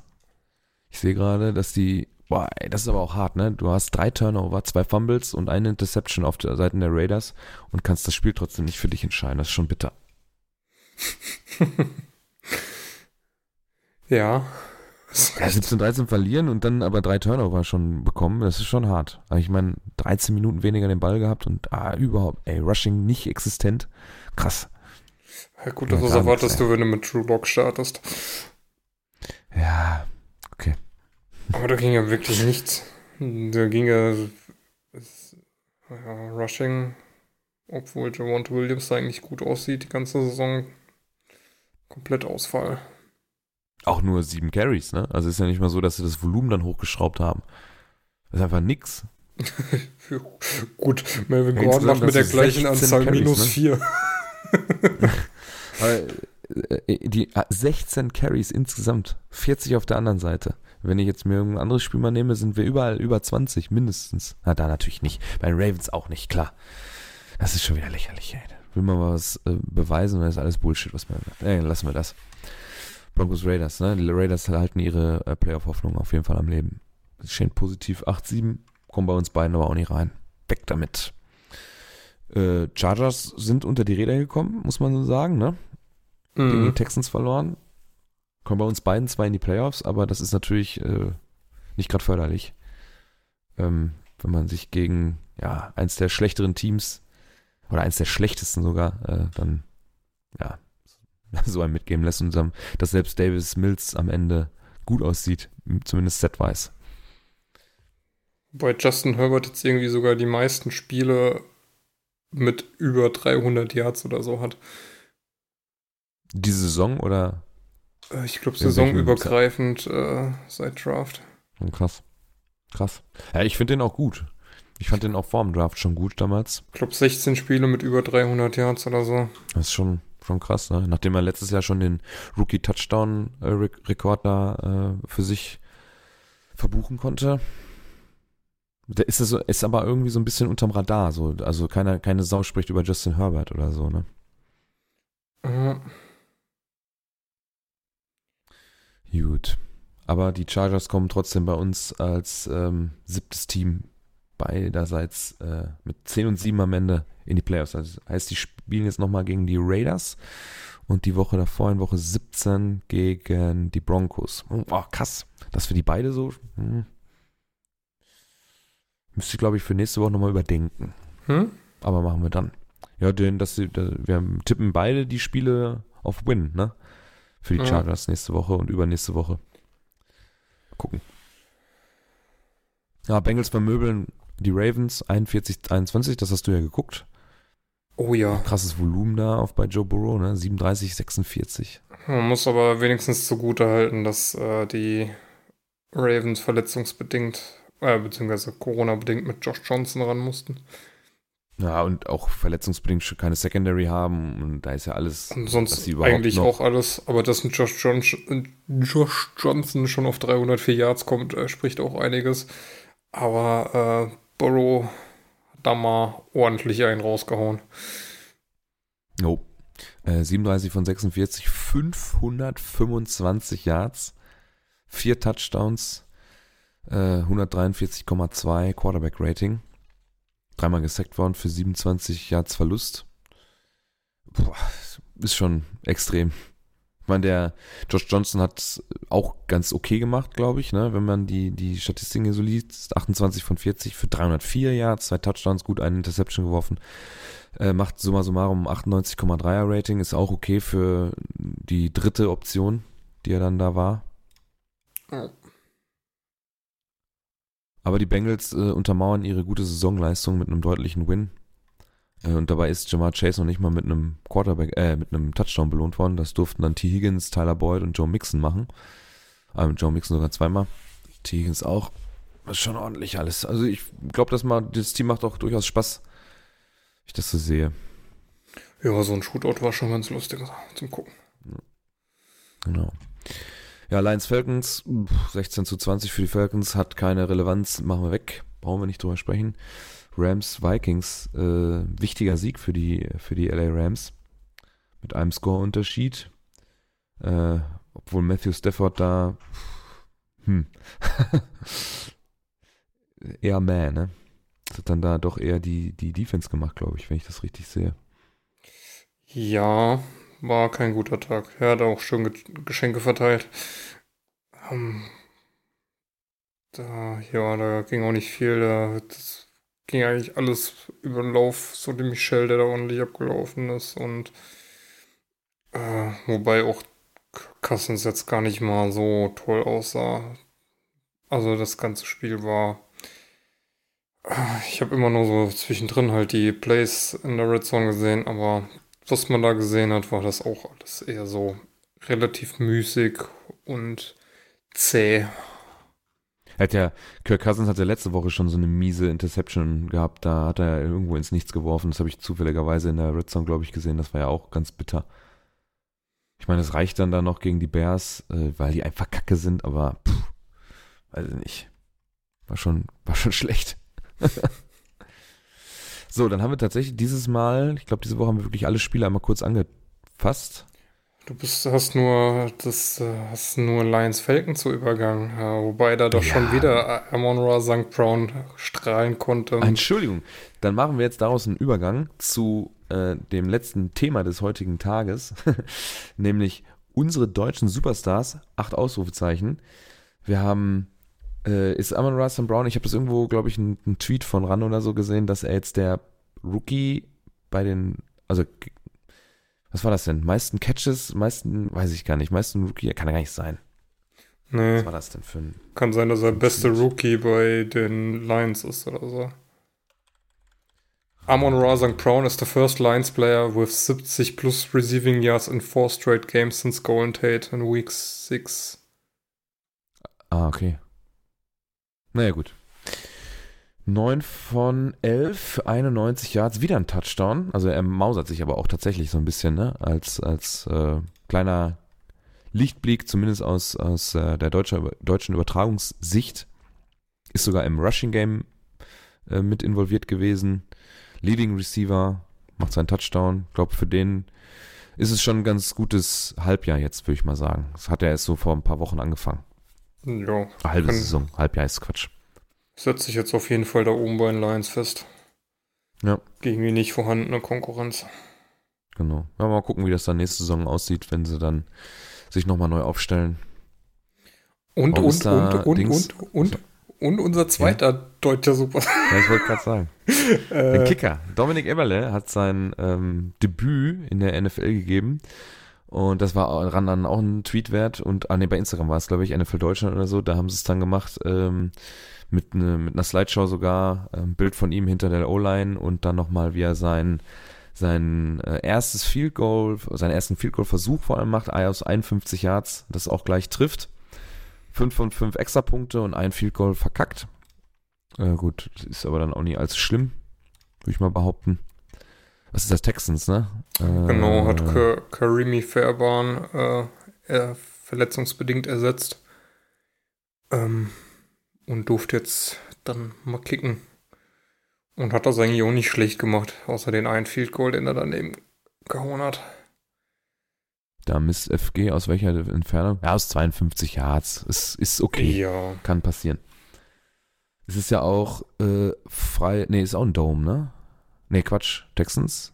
Ich sehe gerade, dass die. Boah, ey, das ist aber auch hart, ne? Du hast drei Turnover, zwei Fumbles und eine Interception auf der Seite der Raiders und kannst das Spiel trotzdem nicht für dich entscheiden. Das ist schon bitter. ja. Ja, 17, 13 verlieren und dann aber drei Turnover schon bekommen, das ist schon hart. Aber ich meine, 13 Minuten weniger den Ball gehabt und ah, überhaupt, ey, Rushing nicht existent. Krass. ja gut, Ja, das was gar erwartest du, wenn du mit True Lock startest. Ja, Aber da ging ja wirklich nichts. Da ging ja, es, ja Rushing, obwohl Javante Williams da eigentlich gut aussieht, die ganze Saison. Komplett Ausfall. auch nur sieben Carries, ne? Also ist ja nicht mal so, dass sie das Volumen dann hochgeschraubt haben. Das ist einfach nix. gut, Melvin Gordon macht mit der gleichen 16 Anzahl Carries, minus ne? 4. Aber, äh, die äh, 16 Carries insgesamt, 40 auf der anderen Seite. Wenn ich jetzt mir irgendein anderes Spiel mal nehme, sind wir überall über 20 mindestens. Na, da natürlich nicht. Bei den Ravens auch nicht, klar. Das ist schon wieder lächerlich, ey. Will man mal was äh, beweisen oder ist alles Bullshit, was man? Ey, lassen wir das. Broncos Raiders, ne? Die Raiders halten ihre äh, Playoff-Hoffnung auf jeden Fall am Leben. Es stehen positiv 8-7, kommen bei uns beiden aber auch nicht rein. Weg damit. Äh, Chargers sind unter die Räder gekommen, muss man so sagen, ne? gegen die Mhm. Texans verloren. Kommen bei uns beiden zwar in die Playoffs, aber das ist natürlich äh, nicht gerade förderlich. Ähm, wenn man sich gegen ja, eins der schlechteren Teams oder eins der schlechtesten sogar, äh, dann ja, so einem mitgeben lässt und dann, dass selbst Davis Mills am Ende gut aussieht, zumindest setwise. Bei Justin Herbert jetzt irgendwie sogar die meisten Spiele mit über 300 Yards oder so hat. Diese Saison oder Ich glaube, saisonübergreifend äh, seit Draft. Oh, krass. Krass. Ja, ich finde den auch gut. Ich fand den auch vor dem Draft schon gut damals. Ich glaube, 16 Spiele mit über 300 Yards oder so. Das ist schon, schon krass, ne? Nachdem er letztes Jahr schon den Rookie-Touchdown-Rekord da äh, für sich verbuchen konnte. Der ist, so, ist aber irgendwie so ein bisschen unterm Radar, so. Also keiner, keine Sau spricht über Justin Herbert oder so, ne? Äh, Gut. Aber die Chargers kommen trotzdem bei uns als ähm, siebtes Team beiderseits äh, mit 10 und 7 am Ende in die Playoffs. Also das heißt, die spielen jetzt nochmal gegen die Raiders und die Woche davor, in Woche 17, gegen die Broncos. Oh, krass, dass wir die beide so. Hm, müsste ich, glaube ich, für nächste Woche nochmal überdenken. Hm? Aber machen wir dann. Ja, denn dass sie, wir tippen beide die Spiele auf Win, ne? Für die Ja. Chargers nächste Woche und übernächste Woche. Gucken. Ja, Bengals vermöbeln die Ravens 41-21, das hast du ja geguckt. Oh ja. Krasses Volumen da auf bei Joe Burrow, ne? 37-46. Man muss aber wenigstens zugute halten, dass äh, die Ravens verletzungsbedingt, äh, beziehungsweise Corona-bedingt mit Josh Johnson ran mussten. Ja, und auch verletzungsbedingt schon keine Secondary haben und da ist ja alles. Und sonst eigentlich auch alles. Aber dass ein Josh, John Josh Johnson schon auf 304 Yards kommt, äh, spricht auch einiges. Aber äh, Burrow hat da mal ordentlich einen rausgehauen. No. Äh, 37 von 46, 525 Yards, vier Touchdowns, äh, 143,2 Quarterback Rating, dreimal gesackt worden für 27 Yards Verlust. Boah, ist schon extrem. Ich meine, der Josh Johnson hat auch ganz okay gemacht, glaube ich, ne? wenn man die, die Statistiken hier so liest. 28 von 40 für 304 Yards, zwei Touchdowns, gut, eine Interception geworfen. Äh, macht summa summarum 98,3er Rating, ist auch okay für die dritte Option, die er dann da war. Aber die Bengals äh, untermauern ihre gute Saisonleistung mit einem deutlichen Win. Äh, und dabei ist Jamar Chase noch nicht mal mit einem Quarterback, äh, mit einem Touchdown belohnt worden. Das durften dann T. Higgins, Tyler Boyd und Joe Mixon machen. Ähm, Joe Mixon sogar zweimal. T. Higgins auch. Das ist schon ordentlich alles. Also ich glaube, dass mal das Team macht auch durchaus Spaß, ich das so sehe. Ja, so ein Shootout war schon ganz lustig zum Gucken. Genau. Ja, Lions Falcons, pff, 16 zu 20 für die Falcons, hat keine Relevanz, machen wir weg, brauchen wir nicht drüber sprechen. Rams Vikings, äh, wichtiger Sieg für die, für die LA Rams. Mit einem Score-Unterschied. Äh, obwohl Matthew Stafford da, hm, eher man, ne? Das hat dann da doch eher die, die Defense gemacht, glaube ich, wenn ich das richtig sehe. Ja, war kein guter Tag. Er hat auch schön Ge Geschenke verteilt. Ähm, da, ja, da ging auch nicht viel. Da, das ging eigentlich alles über den Lauf, so die Michelle, der da ordentlich abgelaufen ist. Und äh, wobei auch Cousins jetzt gar nicht mal so toll aussah. Also das ganze Spiel war. äh, Ich habe immer nur so zwischendrin halt die Plays in der Red Zone gesehen, aber was man da gesehen hat, war das auch alles eher so relativ müßig und zäh. Hat ja, Kirk Cousins hat ja letzte Woche schon so eine miese Interception gehabt, da hat er irgendwo ins Nichts geworfen. Das habe ich zufälligerweise in der Red Zone, glaube ich, gesehen. Das war ja auch ganz bitter. Ich meine, es reicht dann da noch gegen die Bears, äh, weil die einfach kacke sind, aber pff, weiß ich nicht. War schon, war schon schlecht. So, dann haben wir tatsächlich dieses Mal, ich glaube, diese Woche haben wir wirklich alle Spiele einmal kurz angefasst. Du bist, hast nur das äh, hast nur Lions Falcon zu Übergang, ja, wobei da doch Ja. schon wieder Amon Ra St. Brown strahlen konnte. Entschuldigung, dann machen wir jetzt daraus einen Übergang zu äh, dem letzten Thema des heutigen Tages, nämlich unsere deutschen Superstars, acht Ausrufezeichen. Wir haben, äh, ist Amon Ra St. Brown, ich habe das irgendwo, glaube ich, einen, Tweet von Ran oder so gesehen, dass er jetzt der Rookie bei den, also was war das denn? Meisten Catches, meisten, weiß ich gar nicht, meisten Rookie, kann er gar nicht sein. nee, Was war das denn für ein kann sein, dass er beste Rookie bei den Lions ist oder so. Amon Ra St. Brown is the first Lions player with 70 plus receiving yards in four straight games since Golden Tate in Week 6. Ah, okay. Naja, gut. 9 von 11 für 91 Yards, wieder ein Touchdown. Also er mausert sich aber auch tatsächlich so ein bisschen, ne? Als, als äh, kleiner Lichtblick, zumindest aus, aus äh, der deutscher, deutschen Übertragungssicht. Ist sogar im Rushing Game äh, mit involviert gewesen. Leading Receiver, macht seinen Touchdown. Ich glaube, für den ist es schon ein ganz gutes Halbjahr jetzt, würde ich mal sagen. Das hat er erst so vor ein paar Wochen angefangen. Ja, Halbe Kann- Saison, Halbjahr ist Quatsch. setzt sich jetzt auf jeden Fall da oben bei den Lions fest. Ja. Gegen die nicht vorhandene Konkurrenz. Genau. Ja, mal gucken, wie das dann nächste Saison aussieht, wenn sie dann sich nochmal neu aufstellen. Und, und, und, und, Dings. und, und, und unser zweiter deutscher Super. Ja, ich wollte gerade sagen. Der äh, Kicker. Dominik Eberle hat sein ähm, Debüt in der NFL gegeben. Und das war ran dann auch ein Tweet wert. Und ah, nee, bei Instagram war es, glaube ich, NFL Deutschland oder so. Da haben sie es dann gemacht, ähm, mit, ne, mit einer Slideshow sogar, ein Bild von ihm hinter der O-Line und dann nochmal, wie er sein, sein äh, erstes Field Goal, seinen ersten Field Goal Versuch vor allem macht, aus 51 Yards, das auch gleich trifft. 5 von 5 Extrapunkte und ein Field Goal verkackt. Äh, gut, ist aber dann auch nicht allzu schlimm, würde ich mal behaupten. Was ist das, Texans, ne? Äh, Genau, hat Ka- Karimi Fairbairn äh, er verletzungsbedingt ersetzt. Ähm, und durfte jetzt dann mal kicken. Und hat das eigentlich auch nicht schlecht gemacht, außer den einen Field Goal, den er daneben gehauen hat. Da misst FG aus welcher Entfernung? Ja, aus 52 Yards. Ist, ist okay. Ja. Kann passieren. Es ist ja auch äh, frei. Nee, ist auch ein Dome, ne? Nee, Quatsch. Texans?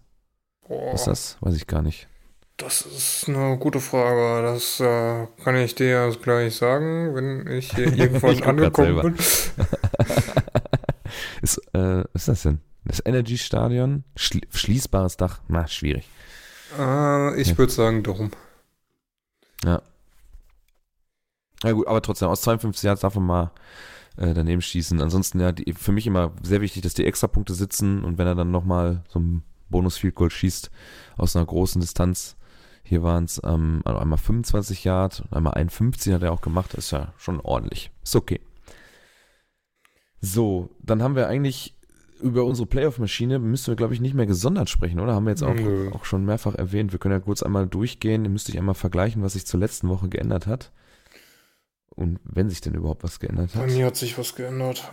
Boah, Was ist das? Weiß ich gar nicht. das ist eine gute Frage. Das äh, kann ich dir jetzt gleich sagen, wenn ich hier irgendwann Ich angekommen bin. ist, äh, was ist das denn? Das Energy Stadion? Schli schließbares Dach? Na, schwierig. Äh, ich Ja. würde sagen, darum. Na gut, aber trotzdem, aus 52 Yards darf man mal äh, daneben schießen. Ansonsten, ja, die, für mich immer sehr wichtig, dass die Extrapunkte sitzen und wenn er dann nochmal so ein Bonus-Field Goal schießt aus einer großen Distanz. Hier waren es ähm, also einmal 25 Yard und einmal 51 hat er auch gemacht. Ist ja schon ordentlich. Ist okay. So, dann haben wir eigentlich über unsere Playoff-Maschine müssen wir, glaube ich, nicht mehr gesondert sprechen, oder? Haben wir jetzt auch, Nö. auch schon mehrfach erwähnt. Wir können ja kurz einmal durchgehen. Ihr müsst euch einmal vergleichen, was sich zur letzten Woche geändert hat. Und wenn sich denn überhaupt was geändert Bei hat. mir hat sich was geändert.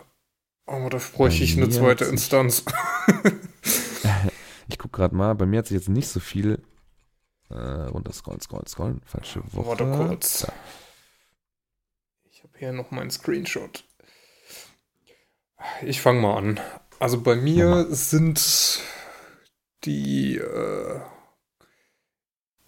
Aber da bräuchte Bei ich eine zweite Instanz. Ich gucke gerade mal, bei mir hat sich jetzt nicht so viel äh, runter scrollen, scrollen, scrollen. Falsche Woche. Warte kurz. Da. Ich habe hier noch meinen Screenshot. Ich fange mal an. Also bei mir sind die äh,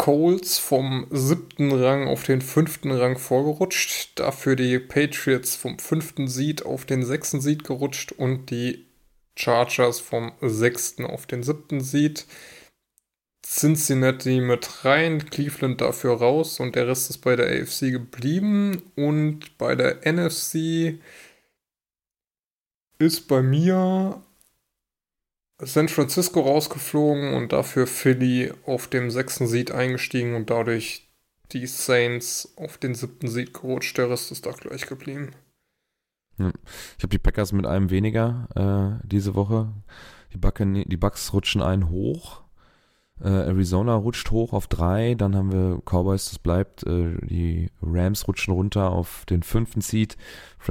Colts vom siebten Rang auf den fünften Rang vorgerutscht. Dafür die Patriots vom fünften Seed auf den sechsten Seed gerutscht und die Chargers vom sechsten auf den siebten Seed. Cincinnati mit rein, Cleveland dafür raus und der Rest ist bei der AFC geblieben. Und bei der NFC ist bei mir San Francisco rausgeflogen und dafür Philly auf dem sechsten Seed eingestiegen und dadurch die Saints auf den siebten Seed gerutscht. Der Rest ist da gleich geblieben. Ich habe die Packers mit einem weniger äh, diese Woche. Die Bucks rutschen einen hoch. Äh, Arizona rutscht hoch auf drei. Dann haben wir Cowboys, das bleibt. Äh, die Rams rutschen runter auf den fünften Seed.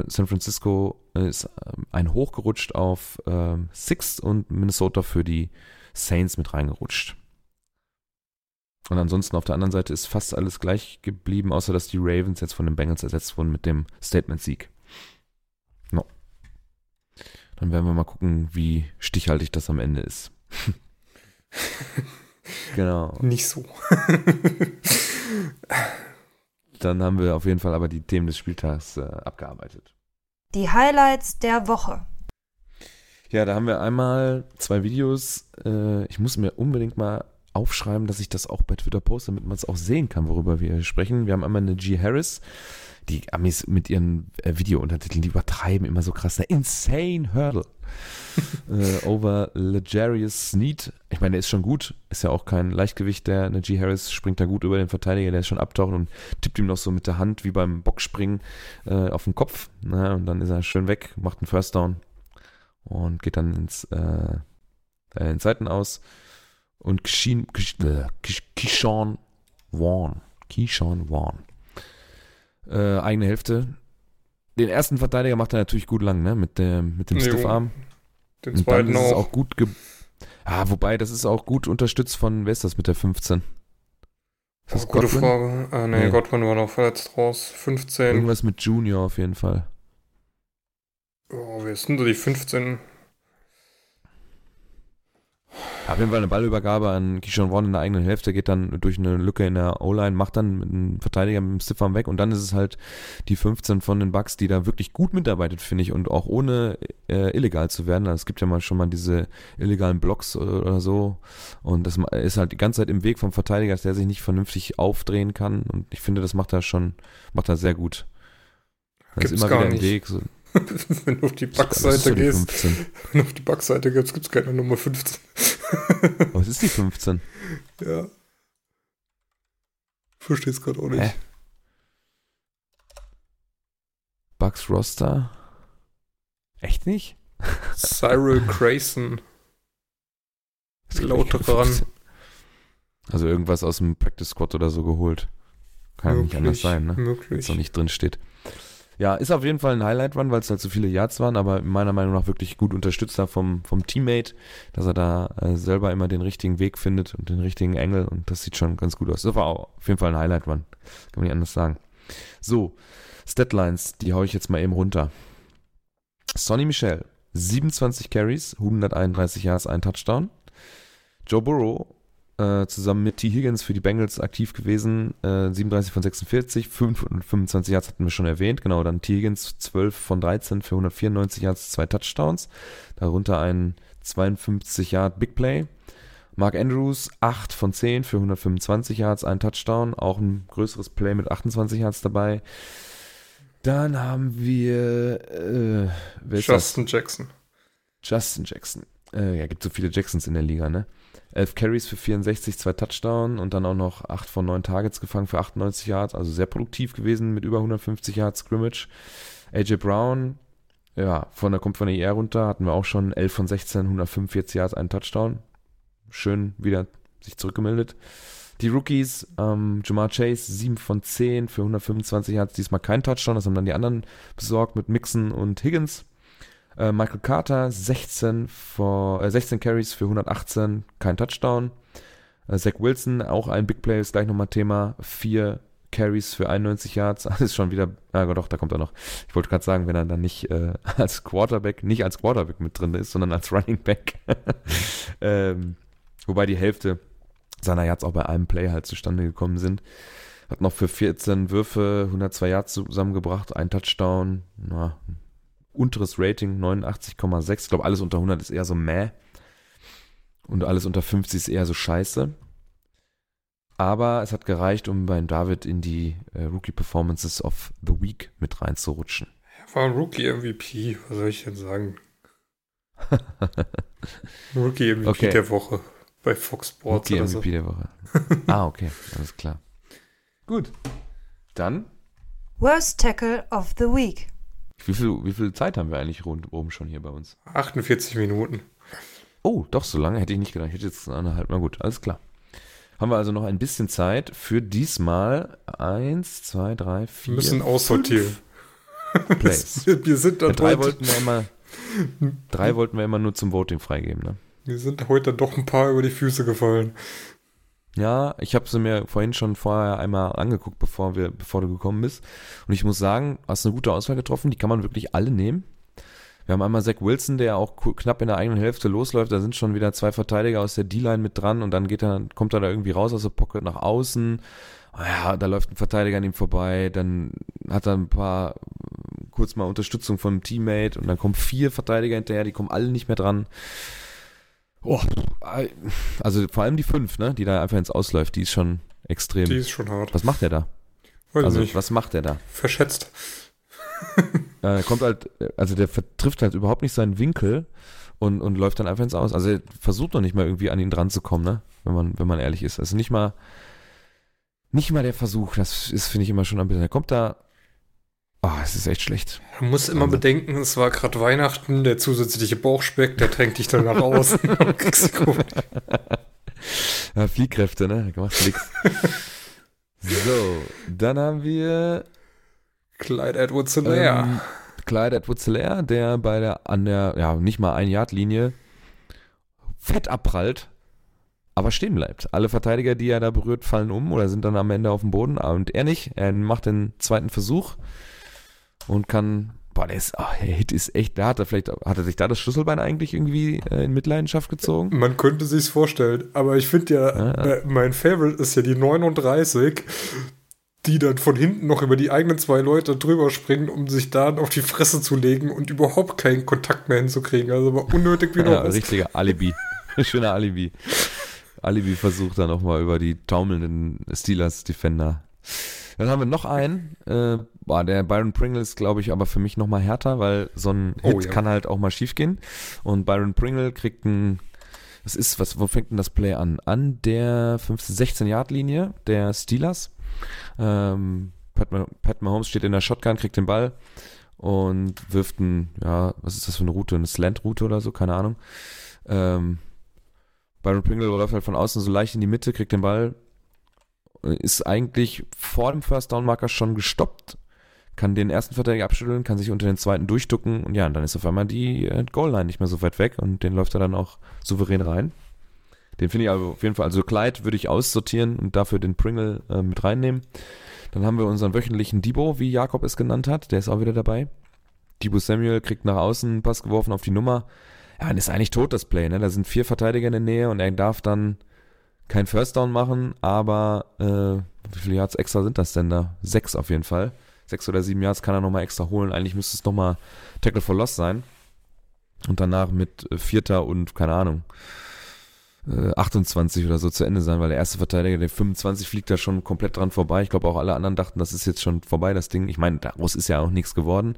San Francisco ist ähm, ein hoch gerutscht auf ähm, Sixth und Minnesota für die Saints mit reingerutscht. Und ansonsten auf der anderen Seite ist fast alles gleich geblieben, außer dass die Ravens jetzt von den Bengals ersetzt wurden mit dem Statement-Sieg. No. Dann werden wir mal gucken, wie stichhaltig das am Ende ist. genau. Nicht so. Dann haben wir auf jeden Fall aber die Themen des Spieltags äh, abgearbeitet. Die Highlights der Woche. Ja, da haben wir einmal zwei Videos. Äh, ich muss mir unbedingt mal aufschreiben, dass ich das auch bei Twitter poste, damit man es auch sehen kann, worüber wir sprechen. Wir haben einmal eine G. Harris. Die Amis mit ihren äh, Video-Untertiteln, die übertreiben immer so krass. Der Insane Hurdle. äh, over Legarius Sneed. Ich meine, der ist schon gut. Ist ja auch kein Leichtgewicht. Der G. Harris springt da gut über den Verteidiger, der ist schon abtauchen und tippt ihm noch so mit der Hand wie beim Boxspringen äh, auf den Kopf. Na, und dann ist er schön weg, macht einen First Down und geht dann ins äh, äh, in Seiten aus. Und Kishin, Kish, Kish, Kishon Vaughn. Kishon Vaughn. Äh, eigene Hälfte. Den ersten Verteidiger macht er natürlich gut lang, ne? Mit, dem mit dem Jo, Stiffarm. Den Und dann zweiten auch. auch gut Ja, wobei, das ist auch gut unterstützt von, wer ist das mit der 15? Ist das Oh, gute? Frage. Ah, nee, Nee. Godwin war noch verletzt raus. 15. Irgendwas mit Junior auf jeden Fall. Oh, wer ist denn da die 15? Auf jeden Fall eine Ballübergabe an Keyshawn Vaughn in der eigenen Hälfte, geht dann durch eine Lücke in der O-Line, macht dann mit einem Verteidiger mit dem Stiffarm weg und dann ist es halt die 15 von den Bucks, die da wirklich gut mitarbeitet, finde ich, und auch ohne äh, illegal zu werden. Also es gibt ja mal schon mal diese illegalen Blocks oder, oder so und das ist halt die ganze Zeit im Weg vom Verteidiger, dass der sich nicht vernünftig aufdrehen kann und ich finde, das macht er schon, macht er sehr gut. Ist Gibt's immer gar wieder im nicht. Weg. So. Wenn du auf die Das ist Backseite gehst, 15. wenn du auf die Backseite gehst, gibt es keine Nummer 15. Was ist die 15? Ja. Versteh's gerade auch nicht. Hä? Bucks Roster? Echt nicht? Cyril Grayson. Laut dran. Also irgendwas aus dem Practice Squad oder so geholt. Kann ja nicht anders sein, ne? Wenn Möglich. es noch nicht drin steht. Ja, ist auf jeden Fall ein Highlight-Run, weil es halt so viele Yards waren, aber meiner Meinung nach wirklich gut unterstützt da vom, vom Teammate, dass er da äh, selber immer den richtigen Weg findet und den richtigen Engel und das sieht schon ganz gut aus. Das war auch auf jeden Fall ein Highlight-Run. Kann man nicht anders sagen. So, Statlines, die hau ich jetzt mal eben runter. Sonny Michel, 27 Carries, 131 Yards, ein Touchdown. Joe Burrow äh, zusammen mit T. Higgins für die Bengals aktiv gewesen, äh, 37 von 46, 25 Yards hatten wir schon erwähnt, genau, dann T. Higgins 12 von 13 für 194 Yards, zwei Touchdowns, darunter ein 52 Yard Big Play. Mark Andrews 8 von 10 für 125 Yards, ein Touchdown, auch ein größeres Play mit 28 Yards dabei. Dann haben wir äh? Justin Jackson. Justin Jackson. Äh, ja, gibt so viele Jacksons in der Liga, ne? 11 Carries für 64, zwei Touchdown und dann auch noch 8 von 9 Targets gefangen für 98 Yards, also sehr produktiv gewesen mit über 150 Yards Scrimmage. AJ Brown, ja, von der kommt von der IR runter, hatten wir auch schon 11 von 16, 145 Yards, einen Touchdown. Schön wieder sich zurückgemeldet. Die Rookies, ähm, Jamar Chase, 7 von 10 für 125 Yards, diesmal kein Touchdown, das haben dann die anderen besorgt mit Mixon und Higgins. Äh, Michael Carter, 16, vor, äh, 16 Carries für 118, kein Touchdown. Äh, Zach Wilson, auch ein Big Play, ist gleich nochmal Thema. 4 Carries für 91 Yards, das ist schon wieder, ah doch, da kommt er noch. Ich wollte gerade sagen, wenn er dann nicht äh, als Quarterback, nicht als Quarterback mit drin ist, sondern als Running Back. ähm, wobei die Hälfte seiner Yards auch bei einem Play halt zustande gekommen sind. Hat noch für 14 Würfe 102 Yards zusammengebracht, ein Touchdown, na, unteres Rating, 89,6. Ich glaube, alles unter 100 ist eher so meh. Und alles unter 50 ist eher so scheiße. Aber es hat gereicht, um bei David in die äh, Rookie Performances of the Week mit reinzurutschen. War ein Rookie-MVP, was soll ich denn sagen? Rookie-MVP Okay. der Woche bei Fox Sports Rookie oder so. MVP der Woche. ah, okay, alles klar. Gut. Dann, Worst Tackle of the Week. Wie viel, wie viel Zeit haben wir eigentlich rund oben schon hier bei uns? 48 Minuten. Oh, doch, so lange hätte ich nicht gedacht. Ich hätte jetzt eineinhalb. Na gut, alles klar. Haben wir also noch ein bisschen Zeit für diesmal eins, zwei, drei, Wir vier. müssen aussortieren. Plays. Wir, wir, sind Ja, dann drei heute, wollten wir immer, drei wollten wir immer nur zum Voting freigeben, ne? wir sind heute doch ein paar über die Füße gefallen. Ja, ich habe sie mir vorhin schon vorher einmal angeguckt, bevor wir, bevor du gekommen bist. Und ich muss sagen, hast eine gute Auswahl getroffen. Die kann man wirklich alle nehmen. Wir haben einmal Zach Wilson, der auch knapp in der eigenen Hälfte losläuft. Da sind schon wieder zwei Verteidiger aus der D-Line mit dran und dann geht er, kommt er da irgendwie raus aus der Pocket nach außen. Ah Ja, da läuft ein Verteidiger an ihm vorbei. Dann hat er ein paar kurz mal Unterstützung von einem Teammate und dann kommen vier Verteidiger hinterher. Die kommen alle nicht mehr dran. Oh, also vor allem die fünf, ne, die da einfach ins Ausläuft, die ist schon extrem. Die ist schon hart. was macht der da? Weiß also nicht. was macht der da? Verschätzt. Äh, kommt halt, also der vertrifft halt überhaupt nicht seinen Winkel und, und läuft dann einfach ins Aus. Also er versucht noch nicht mal irgendwie an ihn dran zu kommen, ne? Wenn man, wenn man ehrlich ist. Also nicht mal, nicht mal der Versuch, das ist, finde ich, immer schon ein bisschen. Er kommt da. Ah, es ist echt schlecht. Man muss immer Also- bedenken, es war gerade Weihnachten, der zusätzliche Bauchspeck, der drängt dich dann nach außen. und kriegst Kurve. Ja, Fliehkräfte, ne? Macht nix. so, dann haben wir Clyde Edwards Hilaire. Ähm, Clyde edwards hilaire der bei der, an der, ja, nicht mal ein Yard Linie fett abprallt, aber stehen bleibt. Alle Verteidiger, die er da berührt, fallen um oder sind dann am Ende auf dem Boden und er nicht. Er macht den zweiten Versuch und kann, boah, der, ist, oh, der Hit ist echt, da hat er vielleicht, hat er sich da das Schlüsselbein eigentlich irgendwie äh, in Mitleidenschaft gezogen? Man könnte sich's vorstellen, aber ich finde ja, Ja, ja. mein Favorite ist ja die 39, die dann von hinten noch über die eigenen zwei Leute drüber springen, um sich dann auf die Fresse zu legen und überhaupt keinen Kontakt mehr hinzukriegen. Also war unnötig wie noch Ja, richtiger Alibi. Schöner Alibi. Alibi versucht dann auch mal über die taumelnden Steelers-Defender. Dann haben wir noch einen. Äh, boah, der Byron Pringle ist, glaube ich, aber für mich noch mal härter, weil so ein Hit Oh, ja. kann halt auch mal schief gehen. Und Byron Pringle kriegt ein, was ist, was, wo fängt denn das Play an? An der 15-16-Yard-Linie der Steelers. Ähm, Pat, Mah- Pat Mahomes steht in der Shotgun, kriegt den Ball und wirft ein, ja, was ist das für eine Route? Eine Slant-Route oder so? Keine Ahnung. Ähm, Byron Pringle läuft halt von außen so leicht in die Mitte, kriegt den Ball, ist eigentlich vor dem First Down Marker schon gestoppt, kann den ersten Verteidiger abschütteln, kann sich unter den zweiten durchducken und ja, und dann ist auf einmal die äh, Goal Line nicht mehr so weit weg und den läuft er dann auch souverän rein. Den finde ich also auf jeden Fall, also Clyde würde ich aussortieren und dafür den Pringle äh, mit reinnehmen. Dann haben wir unseren wöchentlichen Debo, wie Jakob es genannt hat, der ist auch wieder dabei. Debo Samuel kriegt nach außen einen Pass geworfen auf die Nummer. Ja, dann ist eigentlich tot das Play, ne? Da sind vier Verteidiger in der Nähe und er darf dann kein First Down machen, aber äh, wie viele Yards extra sind das denn da? Sechs auf jeden Fall. Sechs oder sieben Yards kann er nochmal extra holen. Eigentlich müsste es nochmal Tackle for Loss sein. Und danach mit äh, Vierter und, keine Ahnung, äh, 28 oder so zu Ende sein, weil der erste Verteidiger, der 25, fliegt da schon komplett dran vorbei. Ich glaube auch alle anderen dachten, das ist jetzt schon vorbei, das Ding. Ich meine, daraus ist ja auch nichts geworden.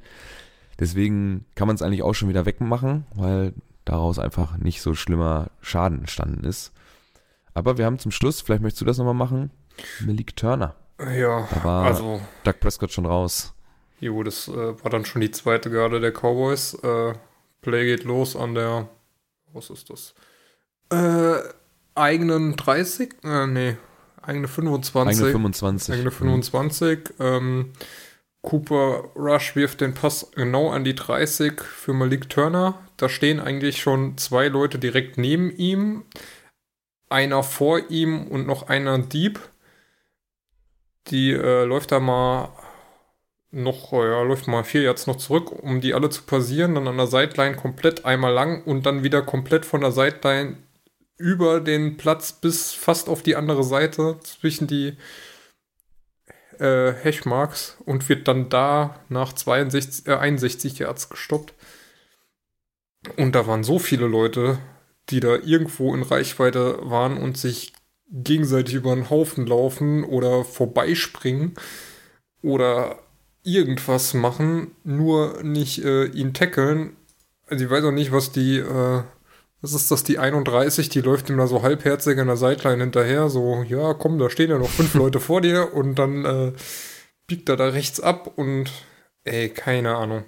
Deswegen kann man es eigentlich auch schon wieder wegmachen, weil daraus einfach nicht so schlimmer Schaden entstanden ist. Aber wir haben zum Schluss, vielleicht möchtest du das nochmal machen, Malik Turner. Ja, Da war also, Doug Prescott schon raus. jo, das äh, war dann schon die zweite Garde der Cowboys. Äh, Play geht los an der, was ist das? Äh, eigenen 30? Äh, nee, eigene 25. Eigene 25. Eigene 25. Ähm, Cooper Rush wirft den Pass genau an die 30 für Malik Turner. Da stehen eigentlich schon zwei Leute direkt neben ihm. Einer vor ihm und noch einer Dieb. Die äh, läuft da mal noch, äh, ja, läuft mal vier Yards noch zurück, um die alle zu passieren, dann an der Sideline komplett einmal lang und dann wieder komplett von der Sideline über den Platz bis fast auf die andere Seite zwischen die äh, Hashmarks und wird dann da nach 62, äh, 61 Yards gestoppt. Und da waren so viele Leute, die da irgendwo in Reichweite waren und sich gegenseitig über den Haufen laufen oder vorbeispringen oder irgendwas machen, nur nicht äh, ihn tackeln. Also ich weiß auch nicht, was die, äh, was ist das, die 31, die läuft ihm da so halbherzig an der Sideline hinterher, so, ja, komm, da stehen ja noch fünf Leute vor dir und dann äh, biegt er da rechts ab und ey, keine Ahnung.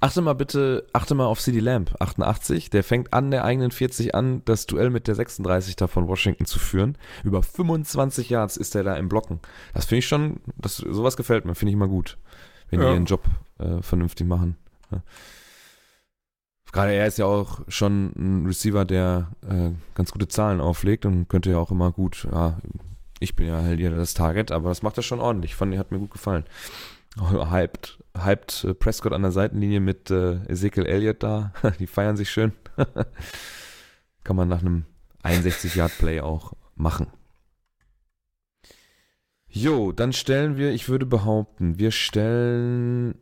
Achte mal bitte, achte mal auf CD Lamb, 88. Der fängt an der eigenen 40 an, das Duell mit der 36 da von Washington zu führen. Über 25 Yards ist er da im Blocken. Das finde ich schon, das, sowas gefällt mir, finde ich immer gut. Wenn die Ja. ihren Job äh, vernünftig machen. Ja. Gerade er ist ja auch schon ein Receiver, der äh, ganz gute Zahlen auflegt und könnte ja auch immer gut, ja, ich bin ja halt hier das Target, aber das macht er schon ordentlich. Fand, hat mir gut gefallen. Hyped, hyped äh, Prescott an der Seitenlinie mit äh, Ezekiel Elliott da. Die feiern sich schön. Kann man nach einem 61-Yard-Play auch machen. Jo, dann stellen wir, ich würde behaupten, wir stellen,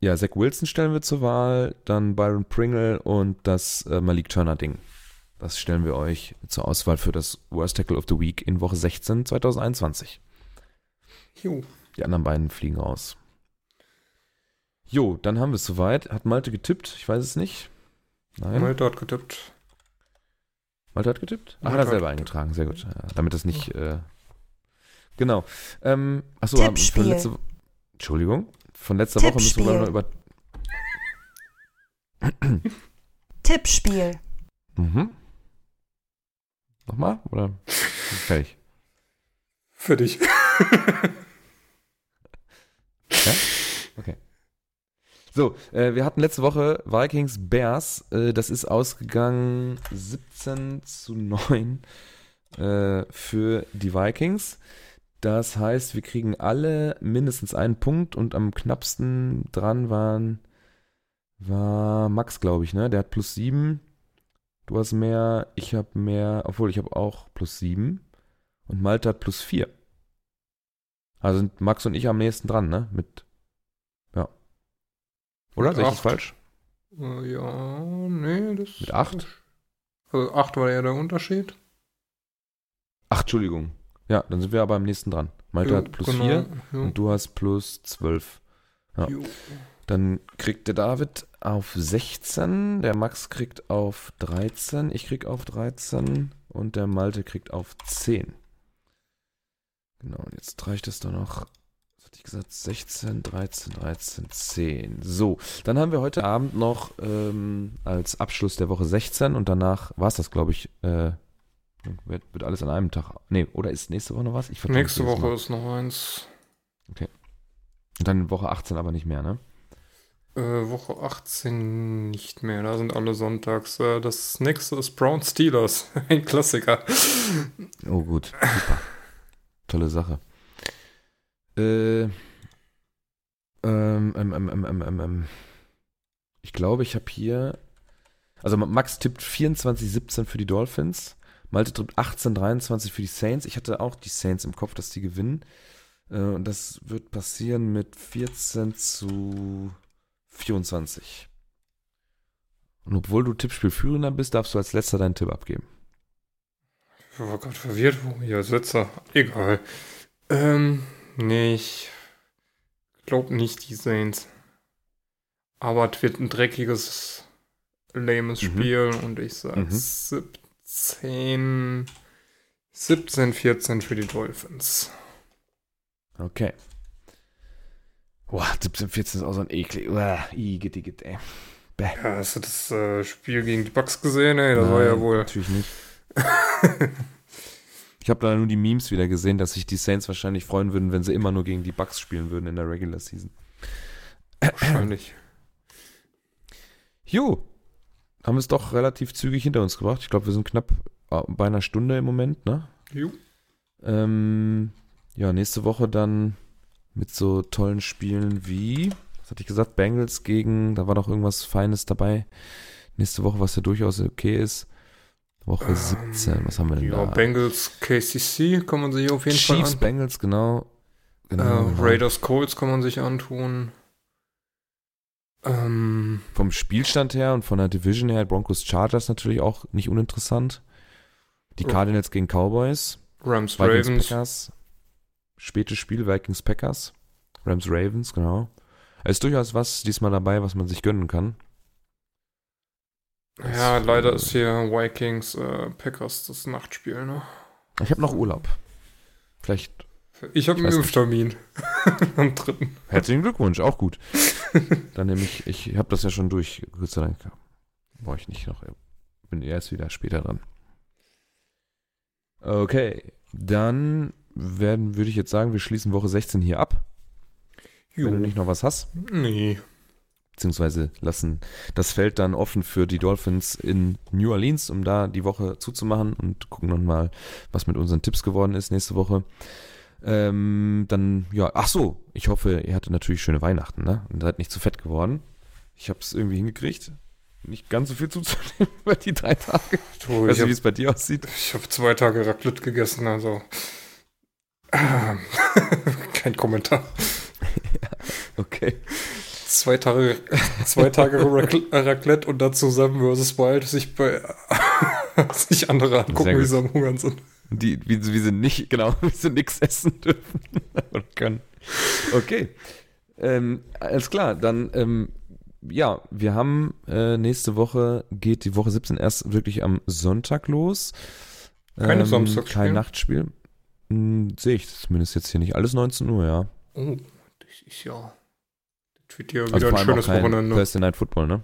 ja, Zach Wilson stellen wir zur Wahl, dann Byron Pringle und das äh, Malik Turner-Ding. Das stellen wir euch zur Auswahl für das Worst Tackle of the Week in Woche 16 2021. Jo. Die anderen beiden fliegen raus. Jo, dann haben wir es soweit. Hat Malte getippt? Ich weiß es nicht. Nein. Malte hat getippt. Malte hat getippt? Ach, Malte hat er hat selber eingetragen. Sehr gut. Ja, damit das nicht. Äh, genau. Ähm, achso, haben- von Tippspiel. letzte, Entschuldigung. Von letzter Woche müssen wir Tippspiel. noch über. Tippspiel. Mhm. Nochmal? Oder? Fertig. Für dich. So, äh, wir hatten letzte Woche Vikings Bears. Äh, das ist ausgegangen 17 zu 9 äh, für die Vikings. Das heißt, wir kriegen alle mindestens einen Punkt und am knappsten dran waren war Max, glaube ich, ne? Der hat plus 7. Du hast mehr, ich habe mehr, obwohl ich habe auch plus 7. Und Malte hat plus 4. Also sind Max und ich am nächsten dran, ne? Mit. Oder? Sehe ich das falsch? Äh, ja, nee, das. Mit 8? Also 8 war ja der Unterschied. Ach, Entschuldigung. Ja, dann sind wir aber am nächsten dran. Malte Jo, hat plus genau, 4 jo. und du hast plus 12. ja. Jo. Dann kriegt der David auf 16, der Max kriegt auf 13, ich krieg auf 13 und der Malte kriegt auf 10. Genau, und jetzt reicht es doch noch, hatte ich gesagt, 16, 13, 13, 10. So, dann haben wir heute Abend noch ähm, als Abschluss der Woche 16 und danach war es das, glaube ich, äh, wird, wird alles an einem Tag. Nee, oder ist nächste Woche noch was? Nächste Woche Mal. ist noch eins. Und dann Woche 18 aber nicht mehr, ne? Äh, Woche 18 nicht mehr. Da sind alle sonntags. Äh, das nächste ist Brown Steelers. Ein Klassiker. Oh gut, super. Tolle Sache. Äh, ähm, ähm, ähm, ähm, ähm, ähm, ähm. Ich glaube, ich habe hier. Also Max tippt 24-17 für die Dolphins. Malte tippt 18-23 für die Saints. Ich hatte auch die Saints im Kopf, dass die gewinnen. Äh, und das wird passieren mit 14 zu 24. Und obwohl du Tippspielführender bist, darfst du als letzter deinen Tipp abgeben. Ich war gerade verwirrt, wo hier als letzter. Egal. Ähm, nee, ich glaube nicht die Saints. Aber es wird ein dreckiges, lames Mhm. Spiel und ich sage Mhm. 17, 17, 14 für die Dolphins. Okay. Boah, 17, 14 ist auch so ein eklig. Uah, igitt, igitt, ey. Bäh. Ja, hast du das äh, Spiel gegen die Bucks gesehen? Ey, das war ja Nein, wohl. Natürlich nicht. ich habe da nur die Memes wieder gesehen, dass sich die Saints wahrscheinlich freuen würden, wenn sie immer nur gegen die Bucks spielen würden in der Regular Season. Wahrscheinlich. Jo, haben es doch relativ zügig hinter uns gebracht. Ich glaube, wir sind knapp äh, bei einer Stunde im Moment, ne? Jo. Ähm, ja, nächste Woche dann mit so tollen Spielen wie, was hatte ich gesagt, Bengals gegen, da war doch irgendwas Feines dabei. Nächste Woche, was ja durchaus okay ist. Woche Ähm, 17, was haben wir denn Ja, da? Bengals KCC kann man sich auf jeden Fall Chiefs. Bengals, genau. genau, Äh, genau. Raiders Colts kann man sich antun. Ähm, Vom Spielstand her und von der Division her, Broncos Chargers natürlich auch nicht uninteressant. Die. Cardinals gegen Cowboys. Rams Vikings Ravens. Packers. Spätes Spiel, Vikings Packers. Rams Ravens, genau. Es ist durchaus was diesmal dabei, was man sich gönnen kann. Ja, leider äh, ist hier Vikings äh, Packers das Nachtspiel, ne? Ich habe noch Urlaub. Vielleicht Ich habe einen. Impftermin. Am dritten. herzlichen Glückwunsch, auch gut. Dann nehme ich, ich habe das ja schon durch, Gott sei Dank. Brauche ich nicht noch. Bin erst wieder später dran. Okay, dann werden, würde ich jetzt sagen, wir schließen Woche 16 hier ab. Wenn du nicht noch was hast. Nee. Beziehungsweise lassen das Feld dann offen für die Dolphins in New Orleans, um da die Woche zuzumachen und gucken dann mal, was mit unseren Tipps geworden ist nächste Woche. Ähm, dann, ja, ach so, ich hoffe, ihr hattet natürlich schöne Weihnachten, ne? Und seid nicht zu fett geworden. Ich habe es irgendwie hingekriegt, nicht ganz so viel zuzunehmen über die drei Tage. Du, Weißt ich du, wie habe es bei dir aussieht? hab zwei Tage Raclette gegessen, also. Kein Kommentar. Okay. Zwei Tage, zwei Tage Rac- Raclette und dann zusammen versus Wild, sich bei sich andere angucken, wie sie am Hungern sind. Die, wie, wie sie nicht, genau, wie sie nichts essen dürfen oder können. Okay. Ähm, alles klar, dann, ähm, ja, wir haben äh, nächste Woche, geht die Woche 17 erst wirklich am Sonntag los. Keine ähm, Samstagsspiele? Kein Nachtspiel. Hm, Sehe ich zumindest jetzt hier nicht. Alles 19 Uhr, ja. Oh, das ist ja. Wird ja wieder Also ein schönes kein Wochenende. Thursday Night Football, ne?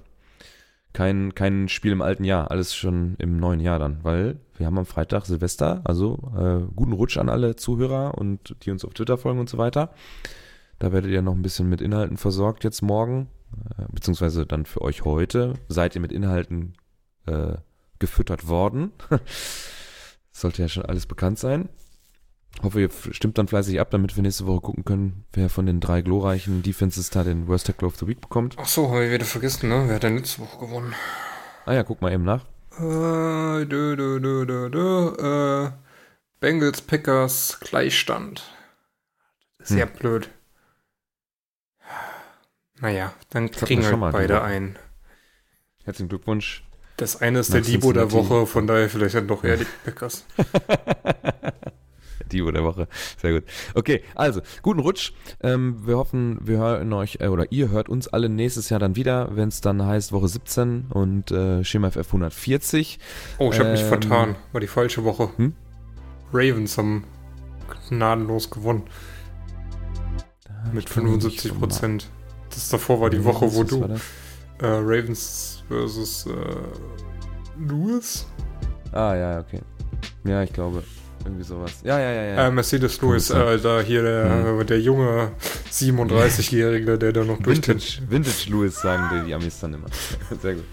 Kein, kein Spiel im alten Jahr, alles schon im neuen Jahr dann, weil wir haben am Freitag Silvester, also äh, guten Rutsch an alle Zuhörer und die uns auf Twitter folgen und so weiter. Da werdet ihr noch ein bisschen mit Inhalten versorgt jetzt morgen, äh, beziehungsweise dann für euch heute. Seid ihr mit Inhalten äh, gefüttert worden? Sollte ja schon alles bekannt sein. Hoffe, ihr stimmt dann fleißig ab, damit wir nächste Woche gucken können, wer von den drei glorreichen Defenses da den Worst Tackle of the Week bekommt. Ach so, habe ich wieder vergessen, ne? Wer hat denn letzte Woche gewonnen? Ah ja, guck mal eben nach. Äh, dö, dö, dö, dö, dö, äh, Bengals, Packers, Gleichstand. Sehr Hm. blöd. Naja, dann kriegen wir halt beide ein. Herzlichen Glückwunsch. Das eine ist Nach der Divo der. Woche, von daher vielleicht dann doch eher die Packers. Die der Woche. Sehr gut. Okay, also, guten Rutsch. Ähm, wir hoffen, wir hören euch, äh, oder ihr hört uns alle nächstes Jahr dann wieder, wenn es dann heißt Woche 17 und äh, Schema FF 140. Oh, ich habe mich Ähm, vertan. War die falsche Woche. Hm? Ravens haben gnadenlos gewonnen. Mit Ich kann mich nicht 75 vom Prozent. Das davor war die Namen- Woche, wo du äh, Ravens versus äh, Lewis? Ah, ja, okay. Ja, ich glaube. Irgendwie sowas. Ja, ja, ja, ja. Äh, Mercedes Lewis, äh, da hier der, der junge 37-Jährige, der da noch durch den. Vintage, Vintage Louis sagen die, die Amis dann immer. Sehr gut.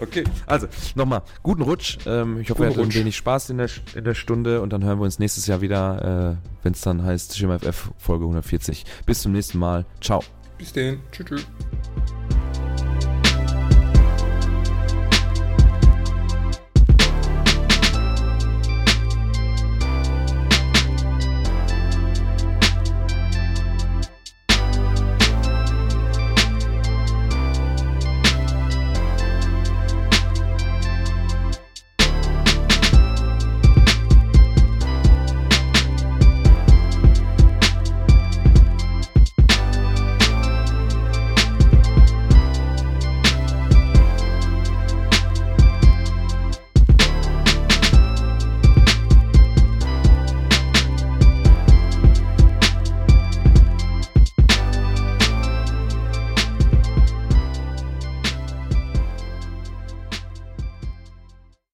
Okay, also nochmal, guten Rutsch. Ähm, ich hoffe, ihr hattet ein wenig Spaß in der, in der Stunde und dann hören wir uns nächstes Jahr wieder, äh, wenn es dann heißt Schema FF Folge 140. Bis zum nächsten Mal. Ciao. Bis den. Tschüss. tschüss.